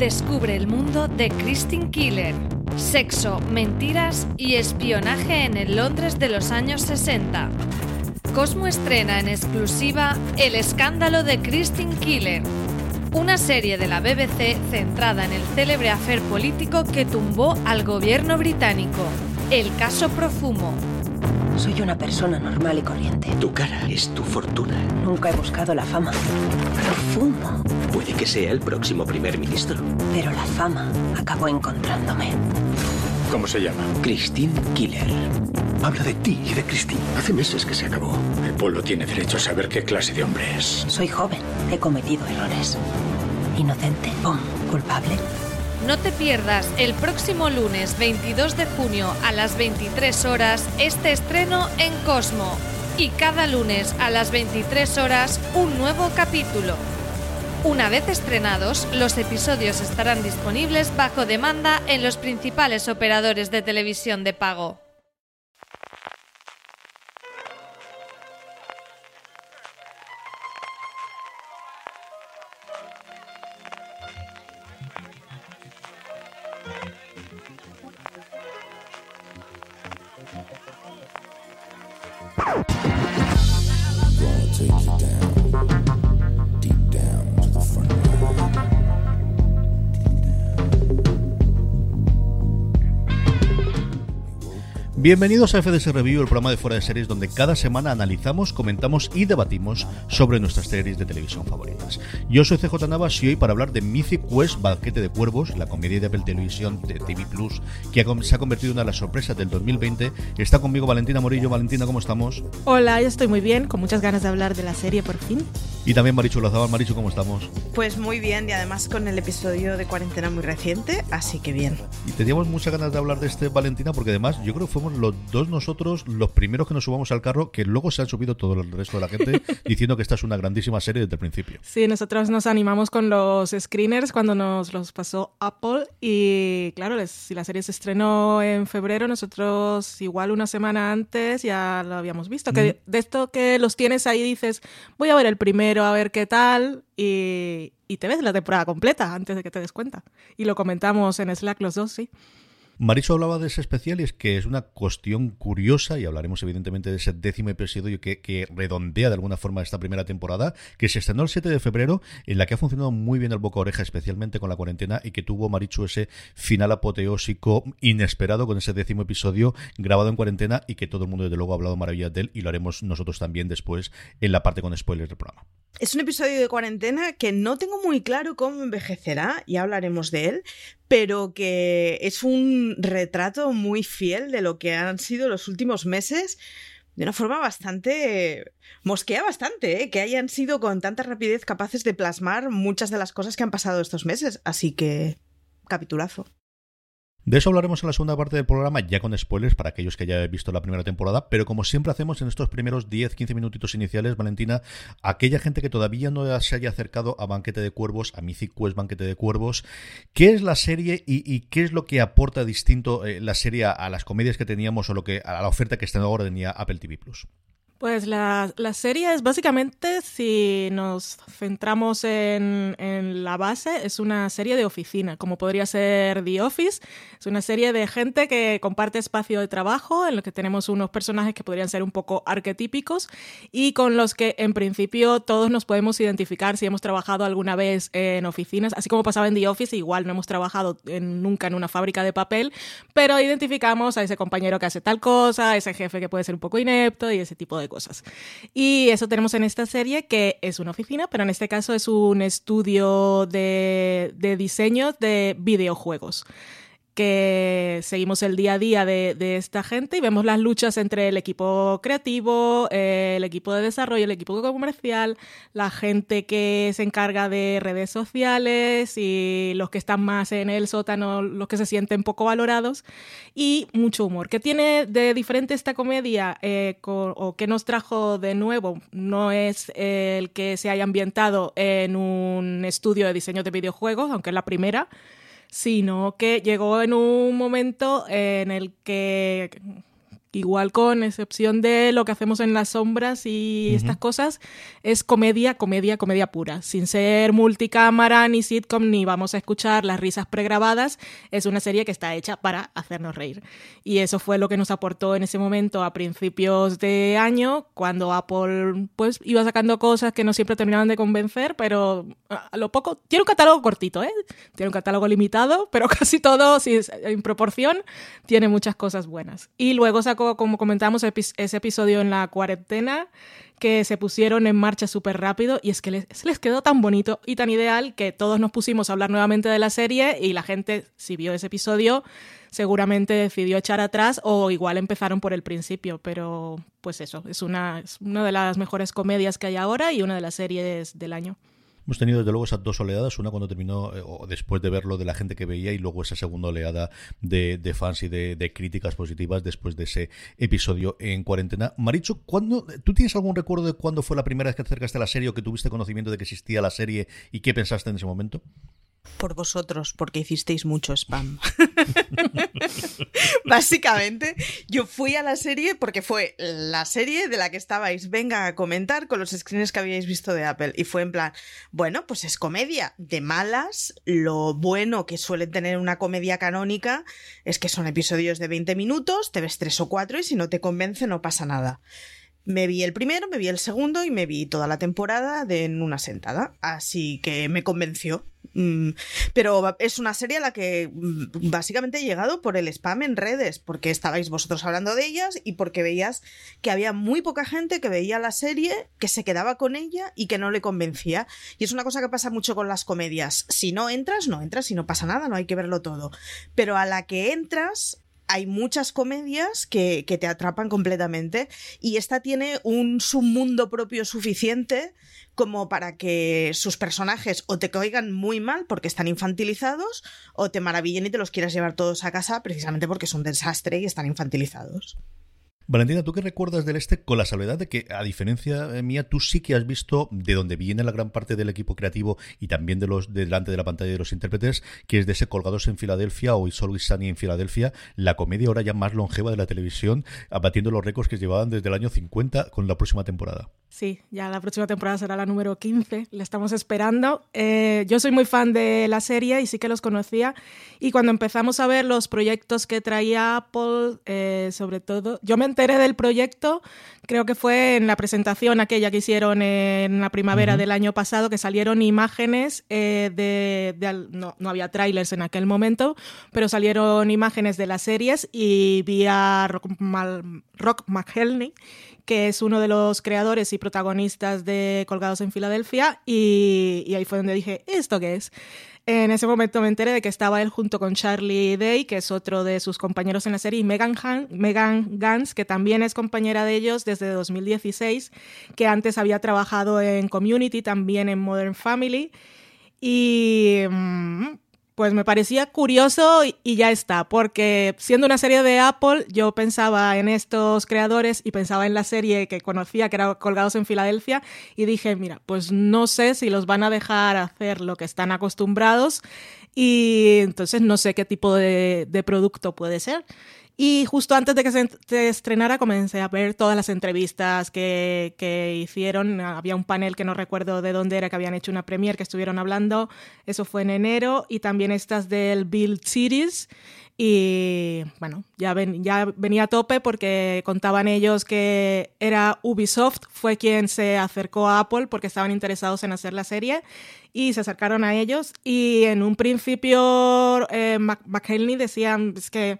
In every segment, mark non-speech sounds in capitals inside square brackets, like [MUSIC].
descubre el mundo de Christine Killer. Sexo, mentiras y espionaje en el Londres de los años 60. Cosmo estrena en exclusiva El escándalo de Christine Killer, una serie de la BBC centrada en el célebre afer político que tumbó al gobierno británico, el caso Profumo. Soy una persona normal y corriente. Tu cara es tu fortuna. Nunca he buscado la fama. Profumo. Puede que sea el próximo primer ministro. Pero la fama acabó encontrándome. ¿Cómo se llama? Christine Killer. Habla de ti y de Christine. Hace meses que se acabó. El pueblo tiene derecho a saber qué clase de hombre es. Soy joven. He cometido errores. Inocente. ¡Pum! Culpable. No te pierdas el próximo lunes 22 de junio a las 23 horas este estreno en Cosmo y cada lunes a las 23 horas un nuevo capítulo. Una vez estrenados, los episodios estarán disponibles bajo demanda en los principales operadores de televisión de pago. Bienvenidos a FDS Review, el programa de fuera de series donde cada semana analizamos, comentamos y debatimos sobre nuestras series de televisión favoritas. Yo soy CJ Navas y hoy para hablar de Mythic Quest Banquete de Cuervos, la comedia de Apple Televisión de TV Plus, que se ha convertido en una de las sorpresas del 2020. Está conmigo Valentina Morillo. Valentina, ¿cómo estamos? Hola, yo estoy muy bien, con muchas ganas de hablar de la serie por fin. Y también Marichu Lazabal. Marichu, ¿cómo estamos? Pues muy bien y además con el episodio de cuarentena muy reciente, así que bien. Y teníamos muchas ganas de hablar de este Valentina porque además yo creo que fuimos los dos nosotros los primeros que nos subamos al carro que luego se han subido todo el resto de la gente [LAUGHS] diciendo que esta es una grandísima serie desde el principio. Sí, nosotros nos animamos con los screeners cuando nos los pasó Apple y claro, si la serie se estrenó en febrero, nosotros igual una semana antes ya lo habíamos visto. Que de esto que los tienes ahí dices, voy a ver el primero, a ver qué tal y, y te ves la temporada completa antes de que te des cuenta. Y lo comentamos en Slack los dos, sí. Mariso hablaba de ese especial y es que es una cuestión curiosa y hablaremos evidentemente de ese décimo episodio que, que redondea de alguna forma esta primera temporada, que se estrenó el 7 de febrero, en la que ha funcionado muy bien el boca oreja, especialmente con la cuarentena, y que tuvo Marichu ese final apoteósico inesperado con ese décimo episodio grabado en cuarentena y que todo el mundo desde luego ha hablado maravillas de él y lo haremos nosotros también después en la parte con spoilers del programa. Es un episodio de cuarentena que no tengo muy claro cómo envejecerá, y hablaremos de él, pero que es un retrato muy fiel de lo que han sido los últimos meses de una forma bastante... mosquea bastante, ¿eh? que hayan sido con tanta rapidez capaces de plasmar muchas de las cosas que han pasado estos meses. Así que... capitulazo. De eso hablaremos en la segunda parte del programa, ya con spoilers para aquellos que ya hayan visto la primera temporada, pero como siempre hacemos en estos primeros 10-15 minutitos iniciales, Valentina, aquella gente que todavía no se haya acercado a Banquete de Cuervos, a Mythic Quest Banquete de Cuervos, ¿qué es la serie y, qué es lo que aporta distinto eh, la serie a las comedias que teníamos o lo que a la oferta que está ahora tenía Apple TV Plus? Pues la, la, serie es básicamente, si nos centramos en, en, la base, es una serie de oficina, como podría ser The Office. Es una serie de gente que comparte espacio de trabajo, en lo que tenemos unos personajes que podrían ser un poco arquetípicos y con los que en principio todos nos podemos identificar si hemos trabajado alguna vez en oficinas, así como pasaba en The Office, igual no hemos trabajado nunca en una fábrica de papel, pero identificamos a ese compañero que hace tal cosa, a ese jefe que puede ser un poco inepto y ese tipo de cosas. Y eso tenemos en esta serie, que es una oficina, pero en este caso es un estudio de, de diseño de videojuegos que seguimos el día a día de, de, esta gente y vemos las luchas entre el equipo creativo, eh, el equipo de desarrollo, el equipo comercial, la gente que se encarga de redes sociales y los que están más en el sótano, los que se sienten poco valorados y mucho humor. ¿Qué tiene de diferente esta comedia eh, con, o qué nos trajo de nuevo? No es el que se haya ambientado en un estudio de diseño de videojuegos, aunque es la primera, sino que llegó en un momento en el que igual con excepción de lo que hacemos en las sombras y estas cosas, es comedia, comedia, comedia pura, sin ser multicámara ni sitcom ni vamos a escuchar las risas pregrabadas, es una serie que está hecha para hacernos reír. Y eso fue lo que nos aportó en ese momento a principios de año, cuando Apple pues iba sacando cosas que no siempre terminaban de convencer, pero a lo poco tiene un catálogo cortito, ¿eh? Tiene un catálogo limitado, pero [LAUGHS] casi todo, si es en proporción, tiene muchas cosas buenas. Y luego sacó como comentamos, ese episodio en la cuarentena que se pusieron en marcha súper rápido y es que les, les quedó tan bonito y tan ideal que todos nos pusimos a hablar nuevamente de la serie y la gente, si vio ese episodio, seguramente decidió echar atrás o igual empezaron por el principio, pero pues eso, es una, es una de las mejores comedias que hay ahora y una de las series del año. Hemos tenido desde luego esas dos oleadas, una cuando terminó, eh, o después de verlo de la gente que veía, y luego esa segunda oleada de, fans y de, críticas positivas después de ese episodio en cuarentena. Maricho, ¿cuándo, ¿tú tienes algún recuerdo de cuándo fue la primera vez que te acercaste a la serie o que tuviste conocimiento de que existía la serie y qué pensaste en ese momento? Por vosotros, porque hicisteis mucho spam. [LAUGHS] Básicamente, yo fui a la serie porque fue la serie de la que estabais, venga a comentar con los screens que habíais visto de Apple. Y fue en plan, bueno, pues es comedia de malas. Lo bueno que suele tener una comedia canónica es que son episodios de 20 minutos, te ves tres o cuatro y si no te convence no pasa nada. Me vi el primero, me vi el segundo y me vi toda la temporada de en una sentada. Así que me convenció. Mm, pero es una serie a la que mm, básicamente he llegado por el spam en redes, porque estabais vosotros hablando de ellas y porque veías que había muy poca gente que veía la serie, que se quedaba con ella y que no le convencía. Y es una cosa que pasa mucho con las comedias. Si no entras, no entras y no pasa nada, no hay que verlo todo. Pero a la que entras, hay muchas comedias que, te atrapan completamente y esta tiene un submundo propio suficiente como para que sus personajes o te caigan muy mal porque están infantilizados o te maravillen y te los quieras llevar todos a casa precisamente porque son un desastre y están infantilizados. Valentina, ¿tú qué recuerdas del este con la salvedad de que, a diferencia mía, tú sí que has visto de donde viene la gran parte del equipo creativo y también de los delante de la pantalla de los intérpretes, que es de ese Colgados en Filadelfia o It's Always Sunny en Filadelfia, la comedia ahora ya más longeva de la televisión, abatiendo los récords que llevaban desde el año 50 con la próxima temporada. Sí, ya la próxima temporada será la número 15, la estamos esperando. Eh, yo soy muy fan de la serie y sí que los conocía. Y cuando empezamos a ver los proyectos que traía Apple, eh, sobre todo, yo me enteré del proyecto, creo que fue en la presentación aquella que hicieron en la primavera del año pasado, que salieron imágenes eh, de... no, no, había trailers en aquel momento, pero salieron imágenes de las series y vi a Rock, Rock McHelney que es uno de los creadores y protagonistas de Colgados en Filadelfia, y, ahí fue donde dije, ¿esto qué es? En ese momento me enteré de que estaba él junto con Charlie Day, que es otro de sus compañeros en la serie, y Megan, Megan Gans, que también es compañera de ellos desde 2016, que antes había trabajado en Community, también en Modern Family. Y mm, pues me parecía curioso y ya está, porque siendo una serie de Apple, yo pensaba en estos creadores y pensaba en la serie que conocía, que era Colgados en Filadelfia, y dije, mira, pues no sé si los van a dejar hacer lo que están acostumbrados y entonces no sé qué tipo de, de producto puede ser. Y justo antes de que se estrenara comencé a ver todas las entrevistas que, que, hicieron. Había un panel que no recuerdo de dónde era, que habían hecho una premiere, que estuvieron hablando. Eso fue en enero. Y también estas del Build Series. Y bueno, ya, ven, ya venía a tope porque contaban ellos que era Ubisoft, fue quien se acercó a Apple porque estaban interesados en hacer la serie y se acercaron a ellos. Y en un principio eh, McKinley decían es que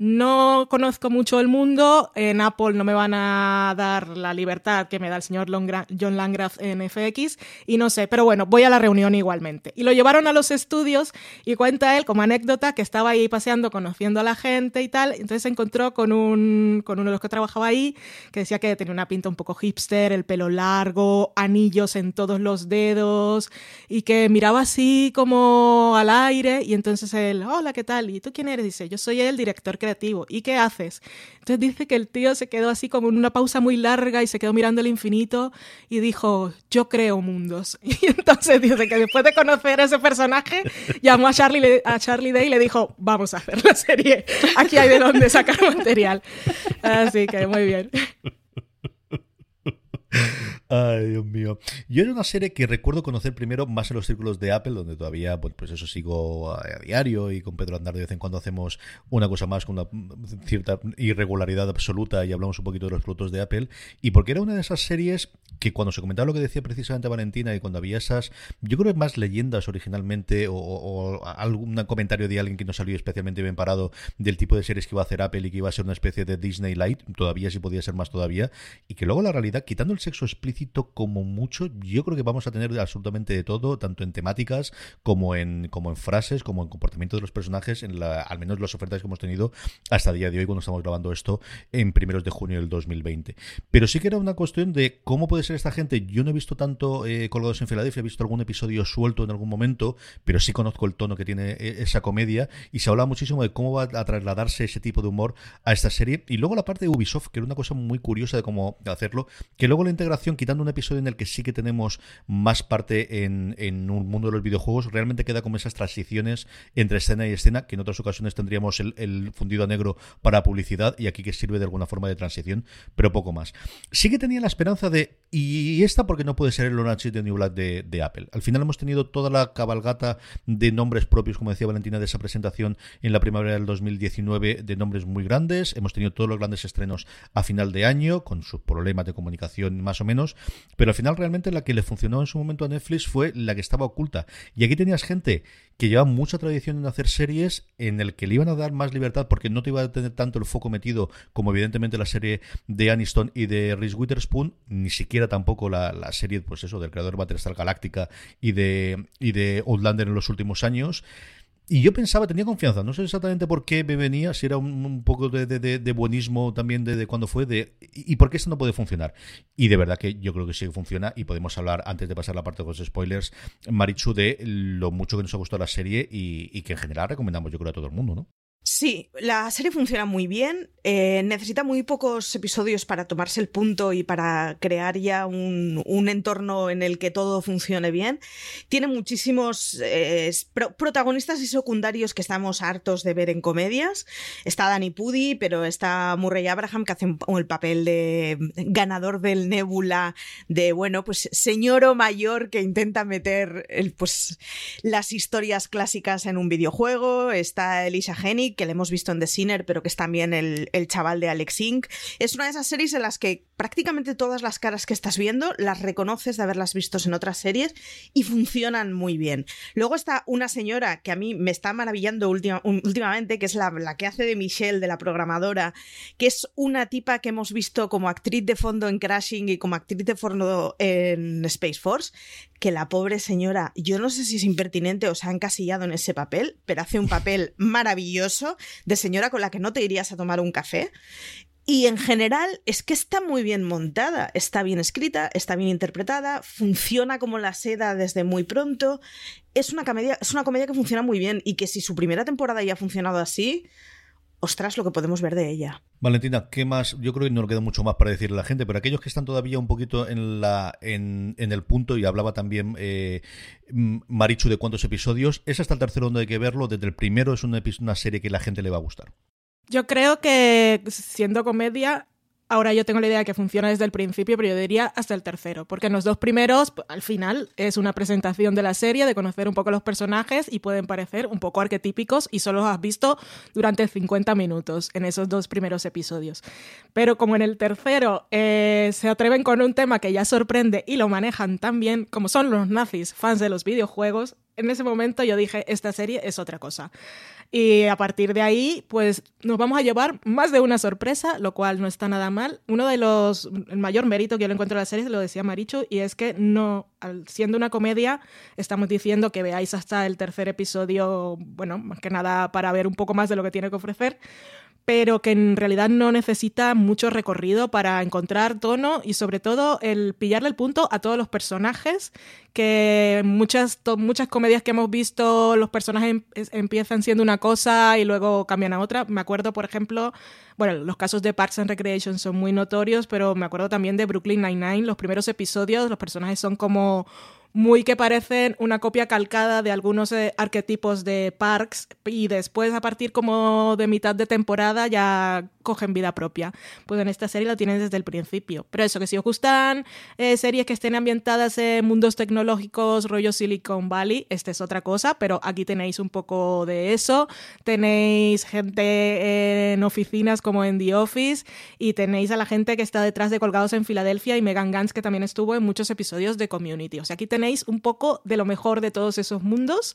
no conozco mucho el mundo, en Apple no me van a dar la libertad que me da el señor John Landgraf en FX y no sé, pero bueno, voy a la reunión igualmente. Y lo llevaron a los estudios y cuenta él como anécdota que estaba ahí paseando, conociendo a la gente y tal, entonces se encontró con, un, con uno de los que trabajaba ahí que decía que tenía una pinta un poco hipster, el pelo largo, anillos en todos los dedos y que miraba así como al aire y entonces él, hola, ¿qué tal? ¿Y tú quién eres? Dice, yo soy el director creativo creativo. ¿Y qué haces? Entonces dice que el tío se quedó así como en una pausa muy larga y se quedó mirando el infinito y dijo, yo creo mundos. [LAUGHS] Y entonces dice que después de conocer a ese personaje, llamó a Charlie, a Charlie Day y le dijo, vamos a hacer la serie. Aquí hay de dónde sacar material. Así que muy bien. [LAUGHS] Ay, Dios mío. Yo era una serie que recuerdo conocer primero más en los círculos de Apple, donde todavía, pues, pues eso sigo a, diario y con Pedro Andar de vez en cuando hacemos una cosa más con una cierta irregularidad absoluta y hablamos un poquito de los productos de Apple. Y porque era una de esas series que cuando se comentaba lo que decía precisamente Valentina y cuando había esas, yo creo que más leyendas originalmente o, algún comentario de alguien que no salió especialmente bien parado del tipo de series que iba a hacer Apple y que iba a ser una especie de Disney Light, todavía sí podía ser más todavía, y que luego la realidad, quitando el sexo explícito, como mucho. Yo creo que vamos a tener absolutamente de todo, tanto en temáticas como en, como en frases, como en comportamiento de los personajes, en la, al menos las ofertas que hemos tenido hasta el día de hoy cuando estamos grabando esto en primeros de junio del 2020. Pero sí que era una cuestión de cómo puede ser esta gente. Yo no he visto tanto eh, Colgados en Filadelfia, he visto algún episodio suelto en algún momento, pero sí conozco el tono que tiene eh, esa comedia y se habla muchísimo de cómo va a trasladarse ese tipo de humor a esta serie. Y luego la parte de Ubisoft, que era una cosa muy curiosa de cómo hacerlo, que luego la integración, quitando un episodio en el que sí que tenemos más parte en, un mundo de los videojuegos, realmente queda como esas transiciones entre escena y escena, que en otras ocasiones tendríamos el, fundido a negro para publicidad y aquí que sirve de alguna forma de transición, pero poco más. Sí que tenía la esperanza de, y esta porque no puede ser el Orange de New Black de, Apple. Al final hemos tenido toda la cabalgata de nombres propios, como decía Valentina, de esa presentación en la primavera del 2019, de nombres muy grandes. Hemos tenido todos los grandes estrenos a final de año, con sus problemas de comunicación más o menos, pero al final realmente la que le funcionó en su momento a Netflix fue la que estaba oculta. Y aquí tenías gente que lleva mucha tradición en hacer series en el que le iban a dar más libertad porque no te iba a tener tanto el foco metido como evidentemente la serie de Aniston y de Reese Witherspoon, ni siquiera tampoco la, serie, pues eso, del creador de Battlestar Galáctica y de, y de Outlander en los últimos años. Y yo pensaba, tenía confianza, no sé exactamente por qué me venía, si era un, poco de, buenismo también de, cuando fue, de y, por qué esto no puede funcionar. Y de verdad que yo creo que sí que funciona y podemos hablar, antes de pasar la parte de los spoilers, Marichu, de lo mucho que nos ha gustado la serie y, y que en general recomendamos yo creo a todo el mundo, ¿no? Sí, la serie funciona muy bien. Eh, necesita muy pocos episodios para tomarse el punto y para crear ya un, entorno en el que todo funcione bien. Tiene muchísimos eh, protagonistas y secundarios que estamos hartos de ver en comedias. Está Danny Pudi, pero está Murray Abraham, que hace el papel de ganador del Nebula, de, bueno, pues señor o mayor que intenta meter pues, las historias clásicas en un videojuego. Está Elisa Hennig que le hemos visto en The Sinner, pero que es también el, chaval de Alex Inc. Es una de esas series en las que prácticamente todas las caras que estás viendo las reconoces de haberlas visto en otras series y funcionan muy bien. Luego está una señora que a mí me está maravillando últimamente, que es la, la que hace de Michelle, de la programadora, que es una tipa que hemos visto como actriz de fondo en Crashing y como actriz de fondo en Space Force, que la pobre señora, yo no sé si es impertinente o se ha encasillado en ese papel, pero hace un papel [LAUGHS] maravilloso de señora con la que no te irías a tomar un café. Y en general es que está muy bien montada, está bien escrita, está bien interpretada, funciona como la seda desde muy pronto. Es una comedia, es una comedia que funciona muy bien y que si su primera temporada ya ha funcionado así, ostras, lo que podemos ver de ella. Valentina, ¿qué más? Yo creo que no le queda mucho más para decirle a la gente, pero aquellos que están todavía un poquito en la en, el punto, y hablaba también eh, Marichu de cuántos episodios, es hasta el tercero donde hay que verlo, desde el primero es una, una serie que la gente le va a gustar. Yo creo que siendo comedia Ahora yo tengo la idea de que funciona desde el principio, pero yo diría hasta el tercero, porque en los dos primeros, al final, es una presentación de la serie, de conocer un poco los personajes y pueden parecer un poco arquetípicos y solo los has visto durante 50 minutos en esos dos primeros episodios. Pero como en el tercero eh, se atreven con un tema que ya sorprende y lo manejan tan bien como son los nazis, fans de los videojuegos, en ese momento yo dije, esta serie es otra cosa. Y a partir de ahí, pues nos vamos a llevar más de una sorpresa, lo cual no está nada mal. Uno de los, el mayor mérito que yo le encuentro a la serie, lo decía Maricho, y es que no, siendo una comedia, estamos diciendo que veáis hasta el tercer episodio, bueno, más que nada para ver un poco más de lo que tiene que ofrecer pero que en realidad no necesita mucho recorrido para encontrar tono y sobre todo el pillarle el punto a todos los personajes, que muchas, muchas comedias que hemos visto los personajes em, empiezan siendo una cosa y luego cambian a otra. Me acuerdo, por ejemplo, bueno, los casos de Parks and Recreation son muy notorios, pero me acuerdo también de Brooklyn Nine-Nine, los primeros episodios, los personajes son como muy que parecen una copia calcada de algunos eh, arquetipos de Parks y después a partir como de mitad de temporada ya cogen vida propia. Pues en esta serie la tienen desde el principio. Pero eso, que si os gustan eh, series que estén ambientadas en mundos tecnológicos, rollo Silicon Valley, esta es otra cosa, pero aquí tenéis un poco de eso. Tenéis gente en oficinas como en The Office y tenéis a la gente que está detrás de Colgados en Filadelfia y Megan Gantz que también estuvo en muchos episodios de Community. O aquí un poco de lo mejor de todos esos mundos.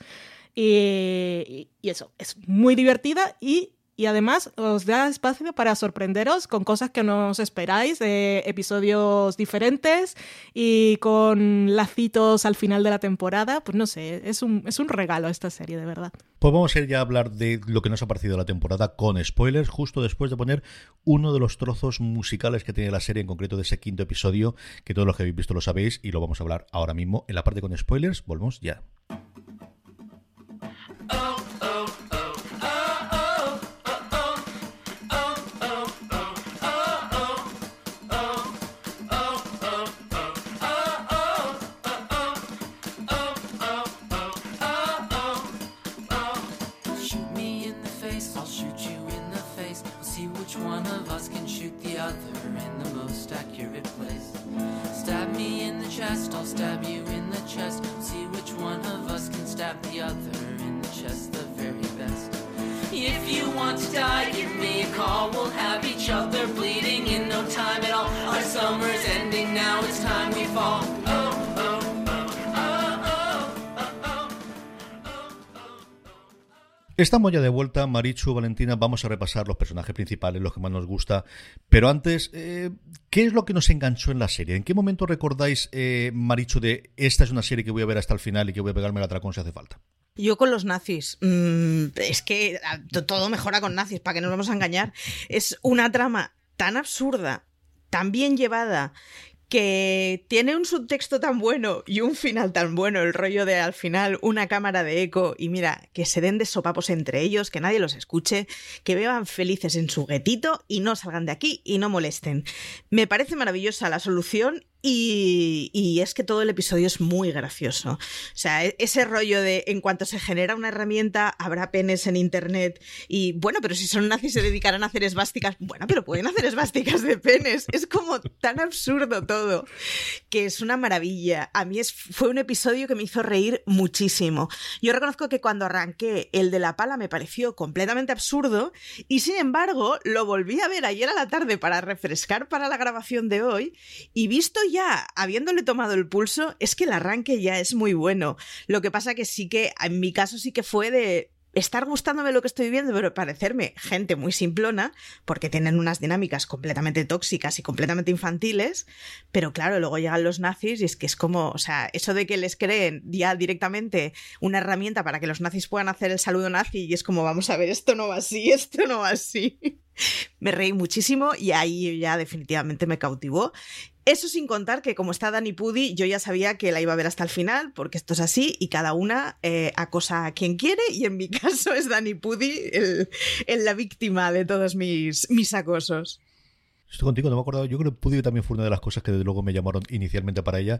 Y, y, eso, es muy divertida y y además os da espacio para sorprenderos con cosas que no os esperáis, de episodios diferentes y con lacitos al final de la temporada. Pues no sé, es un, es un regalo esta serie, de verdad. Pues vamos a ir ya a hablar de lo que nos ha parecido la temporada con spoilers, justo después de poner uno de los trozos musicales que tiene la serie, en concreto de ese quinto episodio, que todos los que habéis visto lo sabéis y lo vamos a hablar ahora mismo en la parte con spoilers. Volvemos ya. Estamos ya de vuelta, Marichu, Valentina, vamos a repasar los personajes principales, los que más nos gusta. Pero antes, eh, ¿qué es lo que nos enganchó en la serie? ¿En qué momento recordáis, eh, Marichu, de esta es una serie que voy a ver hasta el final y que voy a pegarme la atracón si hace falta? Yo con los nazis. Mm, es que todo mejora con nazis, para que nos vamos a engañar. Es una trama tan absurda, tan bien llevada, que tiene un subtexto tan bueno y un final tan bueno, el rollo de al final una cámara de eco y mira, que se den de sopapos entre ellos, que nadie los escuche, que beban felices en su guetito y no salgan de aquí y no molesten. Me parece maravillosa la solución y, es que todo el episodio es muy gracioso. O sea, e, ese rollo de en cuanto se genera una herramienta, habrá penes en internet. Y bueno, pero si son nazis se dedicarán a hacer esvásticas. Bueno, pero pueden hacer esvásticas de penes. Es como tan absurdo todo que es una maravilla. A mí es, fue un episodio que me hizo reír muchísimo. Yo reconozco que cuando arranqué el de la pala me pareció completamente absurdo y sin embargo lo volví a ver ayer a la tarde para refrescar para la grabación de hoy y visto ya ya, habiéndole tomado el pulso, es que el arranque ya es muy bueno. Lo que pasa que sí que, en mi caso sí que fue de estar gustándome lo que estoy viendo, pero parecerme gente muy simplona, porque tienen unas dinámicas completamente tóxicas y completamente infantiles, pero claro, luego llegan los nazis y es que es como, o sea, eso de que les creen ya directamente una herramienta para que los nazis puedan hacer el saludo nazi y es como, vamos a ver, esto no va así, [LAUGHS] esto no va así. me reí muchísimo y ahí ya definitivamente me cautivó. Eso sin contar que como está Dani Pudi, yo ya sabía que la iba a ver hasta el final, porque esto es así y cada una eh, acosa a quien quiere y en mi [LAUGHS] caso es Dani Pudi el, la víctima de todos mis, mis acosos. Estoy contigo, no me acuerdo. Yo creo que Pudi también fue una de las cosas que desde luego me llamaron inicialmente para ella.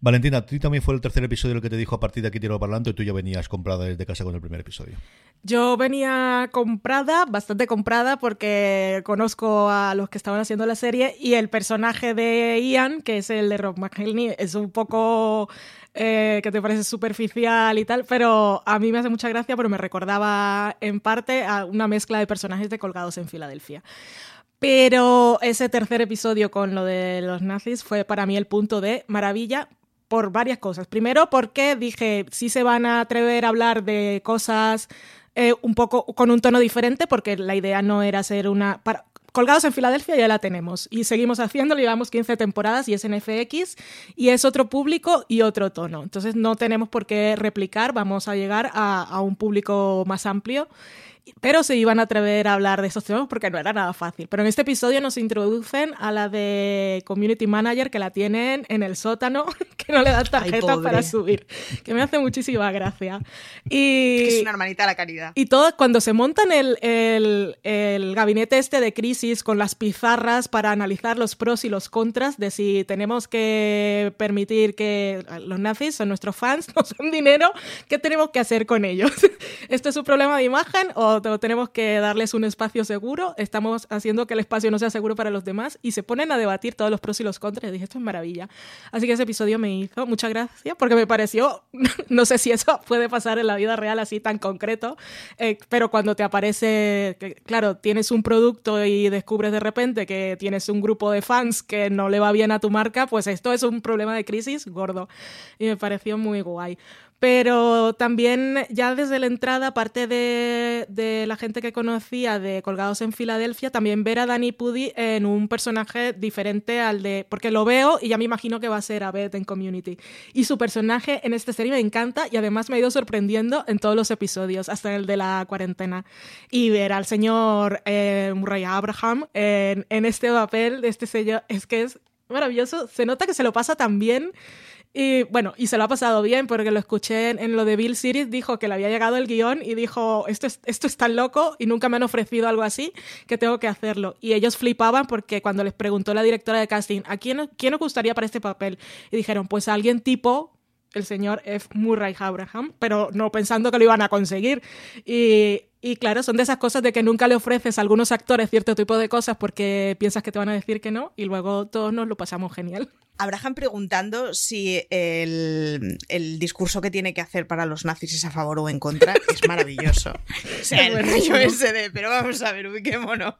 Valentina, tú también fue el tercer episodio el que te dijo a partir de aquí tiro para adelante y tú ya venías comprada desde casa con el primer episodio. Yo venía comprada, bastante comprada, porque conozco a los que estaban haciendo la serie y el personaje de Ian, que es el de Rob McElhenney, es un poco eh, que te parece superficial y tal, pero a mí me hace mucha gracia porque me recordaba en parte a una mezcla de personajes de Colgados en Filadelfia. Pero ese tercer episodio con lo de los nazis fue para mí el punto de maravilla por varias cosas. Primero, porque dije, sí se van a atrever a hablar de cosas eh, un poco con un tono diferente, porque la idea no era ser una... Colgados en Filadelfia ya la tenemos y seguimos haciéndolo, llevamos 15 temporadas y es en FX y es otro público y otro tono. Entonces no tenemos por qué replicar, vamos a llegar a un público más amplio pero se iban a atrever a hablar de esos temas porque no era nada fácil. Pero en este episodio nos introducen a la de Community Manager que la tienen en el sótano, [LAUGHS] que no le dan tarjeta para subir, que me hace muchísima gracia. Y, [LAUGHS] es una hermanita de la caridad. Y todo, cuando se montan el, el, el gabinete este de crisis con las pizarras para analizar los pros y los contras de si tenemos que permitir que los nazis son nuestros fans, [LAUGHS] nos dan dinero, ¿qué tenemos que hacer con ellos? ¿Esto es un problema de imagen o tenemos que darles un espacio seguro? ¿Estamos haciendo que el espacio no sea seguro para los demás? Y se ponen a debatir todos los pros y los contras. Y dije, esto es maravilla. Así que ese episodio me hizo mucha gracia porque me pareció, [LAUGHS] no sé si eso puede pasar en la vida real así tan concreto, eh, pero cuando te aparece, claro, tienes un producto y descubres de repente que tienes un grupo de fans que no le va bien a tu marca, pues esto es un problema de crisis gordo. Y me pareció muy guay. Pero también ya desde la entrada, aparte de, de, la gente que conocía de Colgados en Filadelfia, también ver a Danny Pudi en un personaje diferente al de... Porque lo veo y ya me imagino que va a ser a Beth en Community. Y su personaje en esta serie me encanta y además me ha ido sorprendiendo en todos los episodios, hasta el de la cuarentena. Y ver al señor eh, Murray Abraham en, este papel de este sello es que es maravilloso. Se nota que se lo pasa tan bien y bueno, y se lo ha pasado bien porque lo escuché en, lo de Bill Series, dijo que le había llegado el guion y dijo, esto es, esto es tan loco y nunca me han ofrecido algo así que tengo que hacerlo. Y ellos flipaban porque cuando les preguntó la directora de casting, ¿a quién, quién os gustaría para este papel? Y dijeron, pues a alguien tipo el señor F. Murray Abraham, pero no pensando que lo iban a conseguir. Y, y, claro, son de esas cosas de que nunca le ofreces a algunos actores cierto tipo de cosas porque piensas que te van a decir que no y luego todos nos lo pasamos genial. Abraham preguntando si el, el discurso que tiene que hacer para los nazis es a favor o en contra [LAUGHS] es maravilloso. o sea, el rollo ese de, pero vamos a ver, ubiquémonos.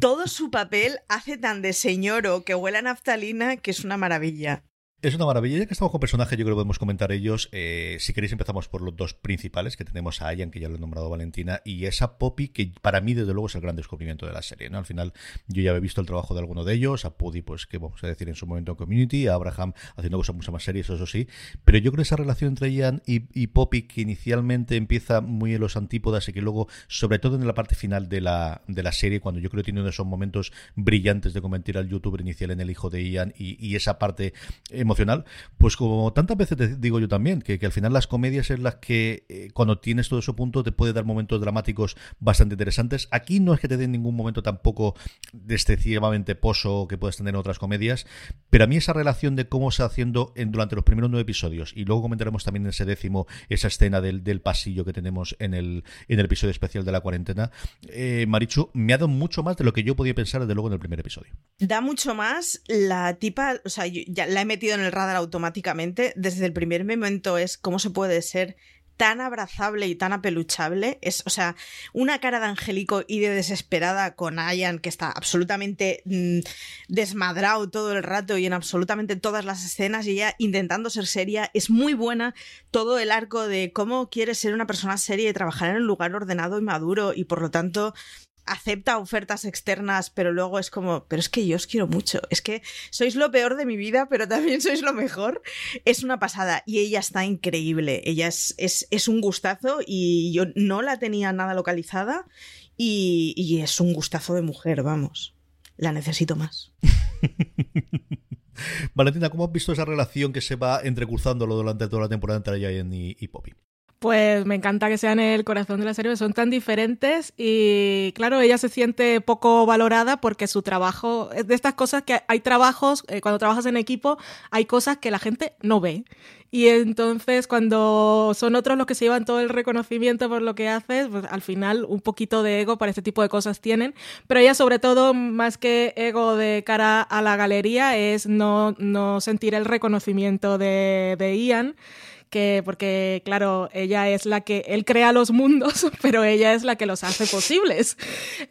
Todo su papel hace tan de señoro que huele a naftalina que es una maravilla. Es una maravilla. Ya que estamos con personajes, yo creo que podemos comentar ellos. Eh, si queréis, empezamos por los dos principales, que tenemos a Ayan, que ya lo he nombrado Valentina, y esa Poppy, que para mí, desde luego, es el gran descubrimiento de la serie. ¿no? Al final, yo ya había visto el trabajo de alguno de ellos, a Pudi, pues, que vamos a decir en su momento en Community, a Abraham haciendo cosas mucho más serias, eso sí. Pero yo creo que esa relación entre Ayan y, Poppy, que inicialmente empieza muy en los antípodas y que luego, sobre todo en la parte final de la, de la serie, cuando yo creo que tiene uno de esos momentos brillantes de comentar al youtuber inicial en el hijo de Ian y, y esa parte emocional, pues como tantas veces te digo yo también, que, que al final las comedias es las que eh, cuando tienes todo ese punto te puede dar momentos dramáticos bastante interesantes. Aquí no es que te den ningún momento tampoco excesivamente poso que puedas tener en otras comedias, pero a mí esa relación de cómo se haciendo en, durante los primeros nueve episodios, y luego comentaremos también en ese décimo esa escena del, del pasillo que tenemos en el, en el episodio especial de la cuarentena, eh, Marichu, me ha dado mucho más de lo que yo podía pensar desde luego en el primer episodio. Da mucho más la tipa, o sea, ya la he metido en el radar automáticamente desde el primer momento es cómo se puede ser tan abrazable y tan apeluchable. Es, o sea, una cara de angélico y de desesperada con Ayan, que está absolutamente mm, desmadrado todo el rato y en absolutamente todas las escenas, y ella intentando ser seria. Es muy buena todo el arco de cómo quiere ser una persona seria y trabajar en un lugar ordenado y maduro, y por lo tanto acepta ofertas externas, pero luego es como, pero es que yo os quiero mucho, es que sois lo peor de mi vida, pero también [LAUGHS] sois lo mejor. Es una pasada y ella está increíble, ella es, es, un gustazo y yo no la tenía nada localizada y, y es un gustazo de mujer, vamos. La necesito más. [LAUGHS] Valentina, ¿cómo has visto esa relación que se va entrecruzándolo durante toda la temporada entre Ryan y, y Poppy? Pues me encanta que sean el corazón de la serie, son tan diferentes y claro, ella se siente poco valorada porque su trabajo, es de estas cosas que hay trabajos, eh, cuando trabajas en equipo, hay cosas que la gente no ve. Y entonces cuando son otros los que se llevan todo el reconocimiento por lo que haces, pues al final un poquito de ego para este tipo de cosas tienen. Pero ella sobre todo, más que ego de cara a la galería, es no, no sentir el reconocimiento de, de Ian que porque claro, ella es la que él crea los mundos, [LAUGHS] pero ella es la que los hace posibles.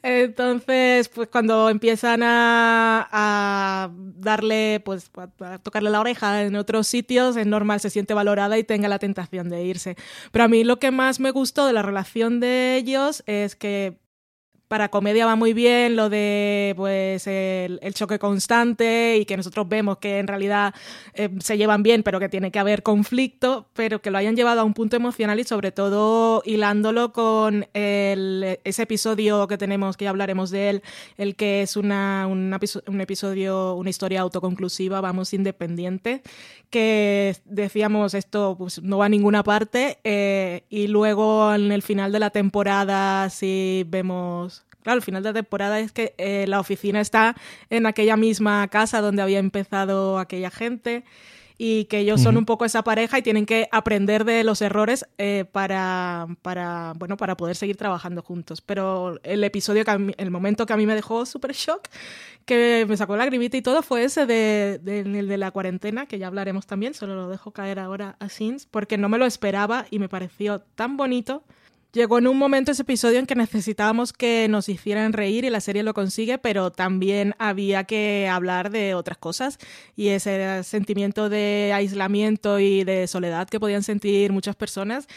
Entonces, pues cuando empiezan a, a darle, pues a tocarle la oreja en otros sitios, es normal, se siente valorada y tenga la tentación de irse. Pero a mí lo que más me gustó de la relación de ellos es que para comedia va muy bien lo de pues el, choque constante y que nosotros vemos que en realidad eh, se llevan bien, pero que tiene que haber conflicto, pero que lo hayan llevado a un punto emocional y sobre todo hilándolo con ese episodio que tenemos, que ya hablaremos de él, el que es una, un episodio, una historia autoconclusiva, vamos, independiente, que decíamos esto pues, no va a ninguna parte eh, y luego en el final de la temporada si vemos claro, el final de la temporada es que eh, la oficina está en aquella misma casa donde había empezado aquella gente y que ellos son un poco esa pareja y tienen que aprender de los errores eh, para, para, bueno, para poder seguir trabajando juntos. Pero el episodio, que el momento que a mí me dejó súper shock, que me sacó la gribita y todo, fue ese de, de, de, la cuarentena, que ya hablaremos también, solo lo dejo caer ahora a Sins, porque no me lo esperaba y me pareció tan bonito. Llegó en un momento ese episodio en que necesitábamos que nos hicieran reír y la serie lo consigue, pero también había que hablar de otras cosas. Y ese sentimiento de aislamiento y de soledad que podían sentir muchas personas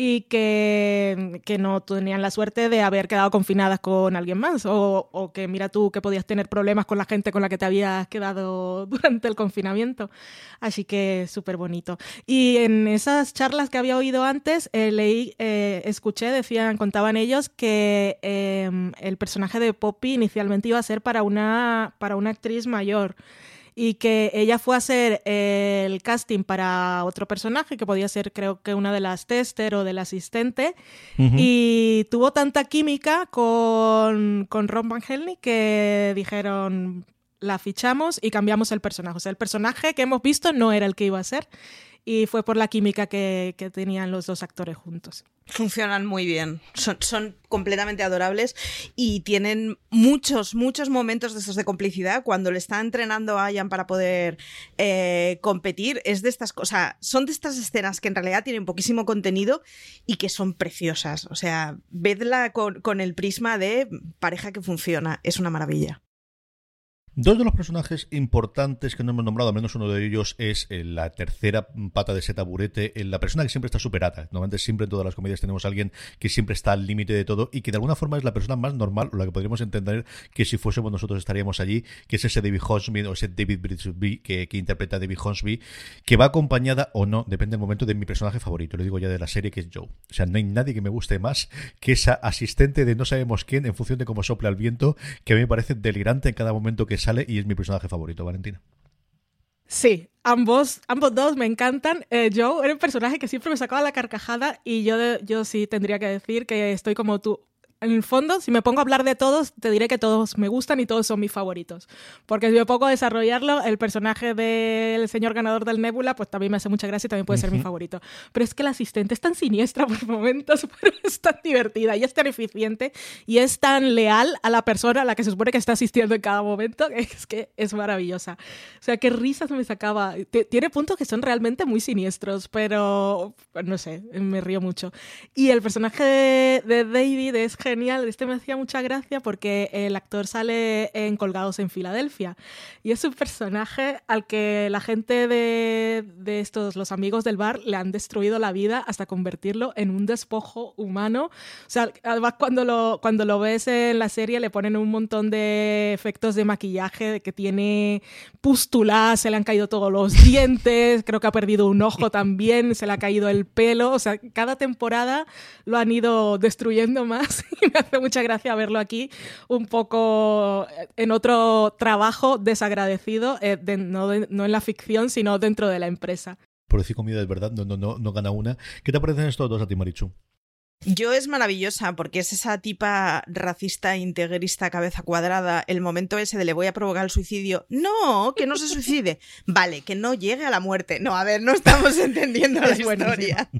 y que, que, no tenían la suerte de haber quedado confinadas con alguien más o, o, que mira tú que podías tener problemas con la gente con la que te habías quedado [LAUGHS] durante el confinamiento. Así que súper bonito. Y en esas charlas que había oído antes, eh, leí, eh, escuché, decían, contaban ellos que eh, el personaje de Poppy inicialmente iba a ser para una, para una actriz mayor y que ella fue a hacer el casting para otro personaje, que podía ser creo que una de las tester o del asistente, y tuvo tanta química con, con Ron Van Helny que dijeron, la fichamos y cambiamos el personaje. O sea, el personaje que hemos visto no era el que iba a ser y fue por la química que, tenían los dos actores juntos. Funcionan muy bien, son, completamente adorables y tienen muchos, muchos momentos de estos de complicidad. Cuando le está entrenando a Ian para poder eh, competir, es de estas cosas, son de estas escenas que en realidad tienen poquísimo contenido y que son preciosas. O sea, vedla con, con el prisma de pareja que funciona, es una maravilla. Dos de los personajes importantes que no hemos nombrado, al menos uno de ellos, es eh, la tercera pata de ese taburete, eh, la persona que siempre está superada. Normalmente siempre en todas las comedias tenemos a alguien que siempre está al límite de todo y que de alguna forma es la persona más normal, o la que podríamos entender que si fuésemos nosotros estaríamos allí, que es ese David Hornsby o ese David Brisby que, que, interpreta a David Hornsby, que va acompañada o no, depende del momento, de mi personaje favorito, lo digo ya de la serie, que es Joe. O sea, no hay nadie que me guste más que esa asistente de no sabemos quién en función de cómo sopla el viento, que a mí me parece delirante en cada momento que sale y es mi personaje favorito, Valentina. Sí, ambos, ambos dos me encantan. Eh, Joe era un personaje que siempre me sacaba la carcajada y yo, yo sí tendría que decir que estoy como tú en el fondo, si me pongo a hablar de todos, te diré que todos me gustan y todos son mis favoritos. Porque si me pongo a desarrollarlo, el personaje del señor ganador del Nebula, pues también me hace mucha gracia y también puede ser mi favorito. Pero es que la asistente es tan siniestra por momentos, [LAUGHS] pero es tan divertida y es tan eficiente y es tan leal a la persona a la que se supone que está asistiendo en cada momento, que [LAUGHS] es que es maravillosa. O sea, qué risas me sacaba. tiene puntos que son realmente muy siniestros, pero no sé, me río mucho. Y el personaje de, de David es genial. Este me hacía mucha gracia porque el actor sale en Colgados en Filadelfia y es un personaje al que la gente de, de estos, los amigos del bar, le han destruido la vida hasta convertirlo en un despojo humano. O sea, además cuando lo, cuando lo ves en la serie le ponen un montón de efectos de maquillaje, de que tiene pústulas, se le han caído todos los [LAUGHS] dientes, creo que ha perdido un ojo [LAUGHS] también, se le ha caído el pelo. O sea, cada temporada lo han ido destruyendo más [LAUGHS] me hace mucha gracia verlo aquí un poco eh, en otro trabajo desagradecido, eh, no, en la ficción, sino dentro de la empresa. Por decir comida de verdad, no, no, no, no gana una. ¿Qué te parecen estos dos a ti, Marichu? Yo es maravillosa porque es esa tipa racista, integrista, cabeza cuadrada, el momento ese de le voy a provocar el suicidio. No, que no se suicide. Vale, que no llegue a la muerte. No, a ver, no estamos [LAUGHS] entendiendo la historia.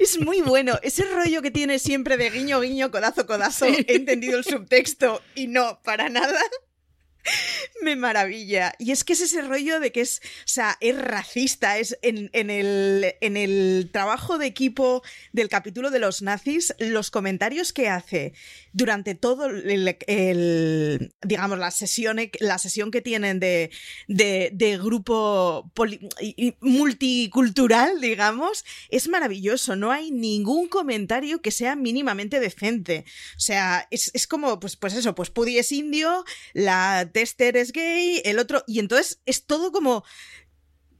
Es muy bueno. Ese rollo que tiene siempre de guiño, guiño, codazo, codazo. He entendido el subtexto y no, para nada. me maravilla. Y es que es ese rollo de que es, o sea, es racista, es en, el, en el trabajo de equipo del capítulo de los nazis, los comentarios que hace durante todo el, digamos, la sesión, la sesión que tienen de, de, grupo multicultural, digamos, es maravilloso. No hay ningún comentario que sea mínimamente decente. O sea, es, es como, pues, pues eso, pues Pudi es indio, la tester es gay, el otro. Y entonces es todo como.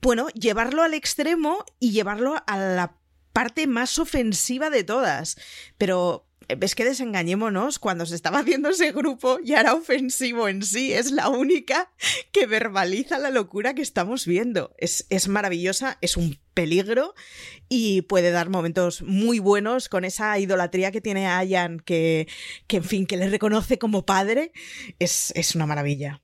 Bueno, llevarlo al extremo y llevarlo a la parte más ofensiva de todas. Pero ves que desengañémonos, cuando se estaba haciendo ese grupo ya era ofensivo en sí, es la única que verbaliza la locura que estamos viendo. Es, es maravillosa, es un peligro y puede dar momentos muy buenos con esa idolatría que tiene Ayan, que, que en fin, que le reconoce como padre, es, es una maravilla.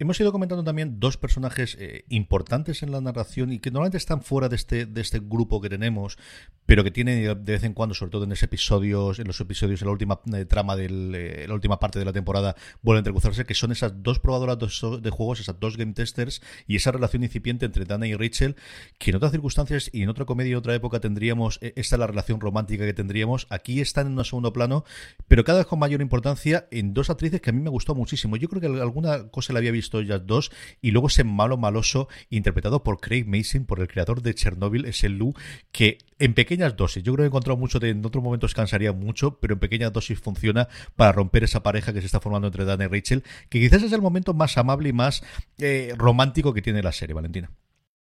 Hemos ido comentando también dos personajes eh, importantes en la narración y que normalmente están fuera de este, de este grupo que tenemos, pero que tienen de vez en cuando, sobre todo en ese episodios, en los episodios, en la última eh, trama de eh, la última parte de la temporada, vuelven a entrecruzarse, que son esas dos probadoras de juegos, esas dos game testers y esa relación incipiente entre Dana y Rachel, que en otras circunstancias y en otra comedia y otra época tendríamos, esta es la relación romántica que tendríamos, aquí están en un segundo plano, pero cada vez con mayor importancia en dos actrices que a mí me gustó muchísimo. Yo creo que alguna cosa la había visto ellas dos, y luego ese malo maloso interpretado por Craig Mason, por el creador de Chernobyl, ese Lou, que en pequeñas dosis, yo creo que he encontrado mucho, de, en otros momentos cansaría mucho, pero en pequeñas dosis funciona para romper esa pareja que se está formando entre Dan y Rachel, que quizás es el momento más amable y más eh, romántico que tiene la serie, Valentina.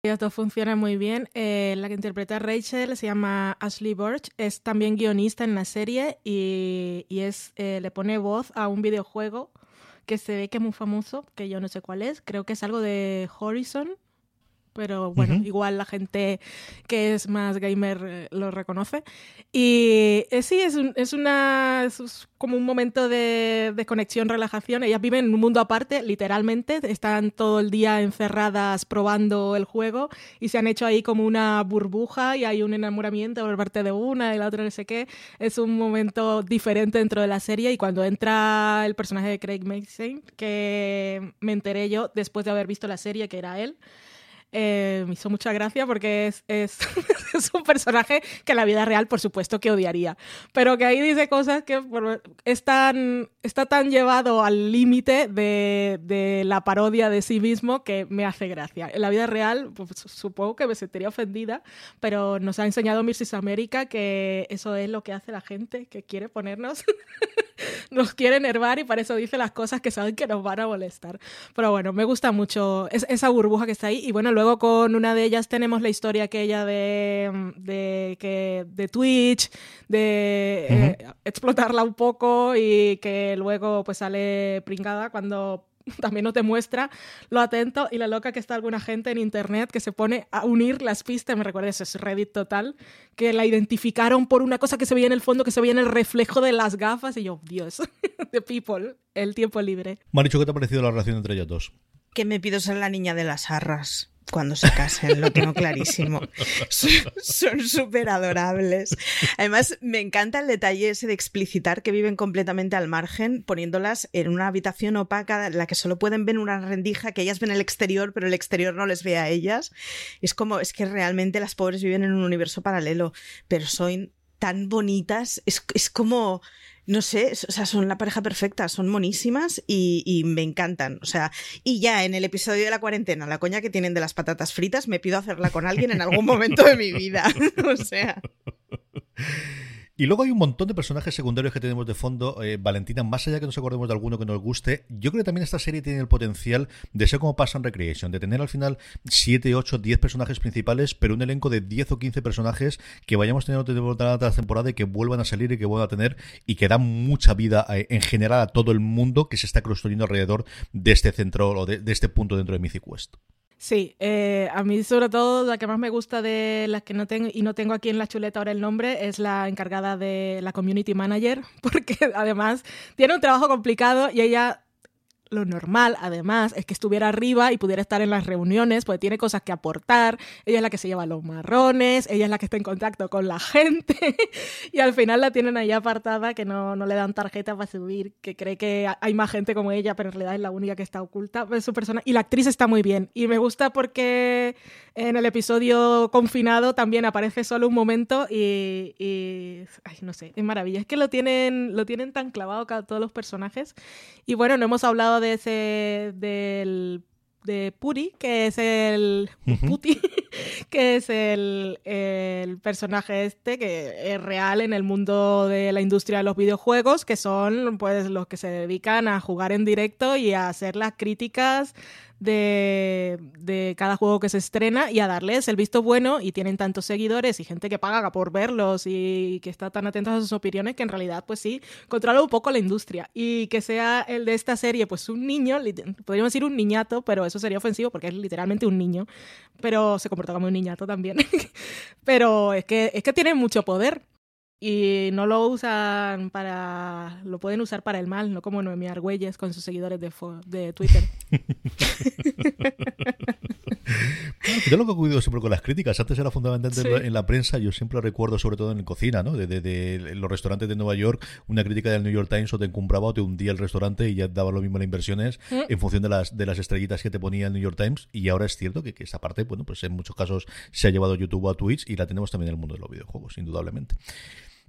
Esto funciona muy bien. Eh, la que interpreta a Rachel se llama Ashley Burch, es también guionista en la serie y, es, eh, le pone voz a un videojuego que se ve que es muy famoso, que yo no sé cuál es, creo que es algo de Horizon, pero bueno, igual la gente que es más gamer eh, lo reconoce. Y eh, sí, es, es una, es como un momento de, de, conexión, relajación. Ellas viven en un mundo aparte, literalmente, están todo el día encerradas probando el juego y se han hecho ahí como una burbuja y hay un enamoramiento por parte de una y la otra no sé qué. Es un momento diferente dentro de la serie y cuando entra el personaje de Craig Mason, que me enteré yo después de haber visto la serie que era él, eh, me hizo mucha gracia porque es, es, [LAUGHS] es, un personaje que en la vida real, por supuesto, que odiaría. Pero que ahí dice cosas que es tan, está tan llevado al límite de, de, la parodia de sí mismo que me hace gracia. En la vida real, pues, supongo que me sentiría ofendida, pero nos ha enseñado Mrs. América que eso es lo que hace la gente que quiere ponernos, [LAUGHS] nos quiere enervar y para eso dice las cosas que saben que nos van a molestar. Pero bueno, me gusta mucho esa burbuja que está ahí y bueno, luego Luego con una de ellas tenemos la historia aquella de, de, que, de Twitch, de eh, explotarla un poco y que luego pues sale pringada cuando [LAUGHS] también no te muestra lo atento y la loca que está alguna gente en internet que se pone a unir las pistas, me recuerda ese es Reddit total, que la identificaron por una cosa que se veía en el fondo, que se veía en el reflejo de las gafas y yo, Dios, [LAUGHS] the people, el tiempo libre. Maricho, ¿qué te ha parecido la relación entre ellos dos? Que me pido ser la niña de las arras cuando se casen, lo tengo clarísimo. [LAUGHS] Son súper adorables. Además, me encanta el detalle ese de explicitar que viven completamente al margen, poniéndolas en una habitación opaca, en la que solo pueden ver una rendija, que ellas ven el exterior, pero el exterior no les ve a ellas. Es como, es que realmente las pobres viven en un universo paralelo, pero son tan bonitas, es, es como no sé, o sea, son la pareja perfecta, son monísimas y, me encantan. O sea, y ya en el episodio de la cuarentena, la coña que tienen de las patatas fritas, me pido hacerla con alguien en algún momento de mi vida. [LAUGHS] o sea. Y luego hay un montón de personajes secundarios que tenemos de fondo. Eh, Valentina, más allá que nos acordemos de alguno que nos guste, yo creo que también esta serie tiene el potencial de ser como pasa en Recreation, de tener al final 7, 8, 10 personajes principales, pero un elenco de 10 o 15 personajes que vayamos teniendo temporada tras temporada y que vuelvan a salir y que vuelvan a tener y que dan mucha vida eh, en general a todo el mundo que se está construyendo alrededor de este centro o de, de este punto dentro de Mythic Quest. Sí, eh, a mí sobre todo la que más me gusta de las que no tengo y no tengo aquí en la chuleta ahora el nombre es la encargada de la community manager, [LAUGHS] porque además tiene un trabajo complicado y ella lo normal, además, es que estuviera arriba y pudiera estar en las reuniones, porque tiene cosas que aportar. Ella es la que se lleva los marrones, ella es la que está en contacto con la [LAUGHS] gente. y al final la tienen ahí apartada, que no, no le dan tarjeta para subir, que cree que hay más gente como ella, pero en realidad es la única que está oculta. Es su persona. Y la actriz está muy bien. Y me gusta porque en el episodio confinado también aparece solo un momento y, ay, no sé, es maravilla. Es que lo tienen, lo tienen tan clavado todos los personajes. Y bueno, no hemos hablado de ese, del de Puri, que es el Puti, [LAUGHS] que es el, el, personaje este que es real en el mundo de la industria de los videojuegos, que son pues los que se dedican a jugar en directo y a hacer las críticas de, cada juego que se estrena y a darles el visto bueno y tienen tantos seguidores y gente que paga por verlos y que está tan atenta a sus opiniones que en realidad pues sí, controla un poco la industria. Y que sea el de esta serie pues un niño, podríamos decir un niñato, pero eso sería ofensivo porque es literalmente un niño, pero se comporta como un niñato también, [LAUGHS] pero es que, es que tiene mucho poder y no lo usan para. Lo pueden usar para el mal, no como Noemí Argüelles con sus seguidores de, de Twitter. [LAUGHS] yo lo que he ocurrido siempre con las críticas, antes era fundamental en la prensa, yo siempre recuerdo, sobre todo en cocina, ¿no? De, los restaurantes de Nueva York, una crítica del New York Times o te encumbraba o te hundía el restaurante y ya daba lo mismo las inversiones mm. en función de las, de las estrellitas que te ponía el New York Times. Y ahora es cierto que, que esa parte, bueno, pues en muchos casos se ha llevado YouTube a Twitch y la tenemos también en el mundo de los videojuegos, indudablemente.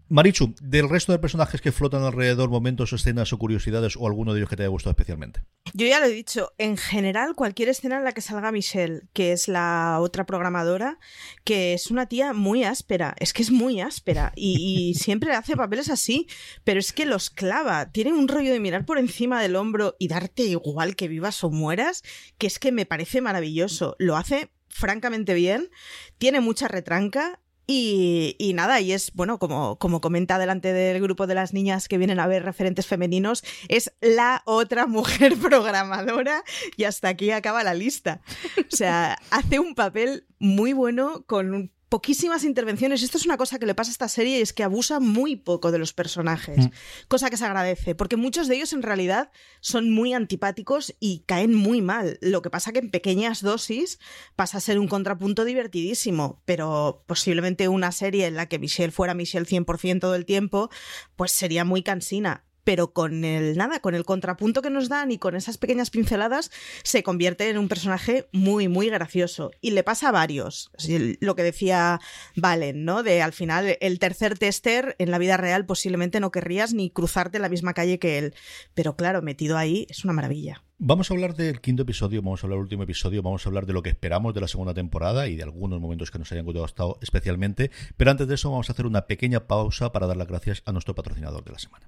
Marichu, del resto de personajes que flotan alrededor, momentos, escenas o curiosidades, o alguno de ellos que te haya gustado especialmente. Yo ya lo he dicho, en general, cualquier escena en la que salga Michelle, que es la otra programadora, que es una tía muy áspera, es que es muy áspera y, [LAUGHS] siempre hace papeles así, pero es que los clava, tiene un rollo de mirar por encima del hombro y darte igual que vivas o mueras, que es que me parece maravilloso. Lo hace francamente bien, tiene mucha retranca y, nada, y es, bueno, como, como comenta delante del grupo de las niñas que vienen a ver referentes femeninos, es la otra [LAUGHS] mujer programadora y hasta aquí acaba la lista. O sea, hace un papel muy bueno con poquísimas intervenciones. Esto es una cosa que le pasa a esta serie y es que abusa muy poco de los personajes, mm. cosa que se agradece, porque muchos de ellos en realidad son muy antipáticos y caen muy mal. Lo que pasa que en pequeñas dosis pasa a ser un contrapunto divertidísimo, pero posiblemente una serie en la que Michelle fuera Michelle 100% del tiempo, pues sería muy cansina pero con el nada, con el contrapunto que nos dan y con esas pequeñas pinceladas, se convierte en un personaje muy, muy gracioso. Y le pasa a varios. Lo que decía Valen, ¿no? De al final, el tercer tester en la vida real posiblemente no querrías ni cruzarte en la misma calle que él. Pero claro, metido ahí es una maravilla. Vamos a hablar del quinto episodio, vamos a hablar del último episodio, vamos a hablar de lo que esperamos de la segunda temporada y de algunos momentos que nos hayan gustado especialmente. Pero antes de eso, vamos a hacer una pequeña pausa para dar las gracias a nuestro patrocinador de la semana.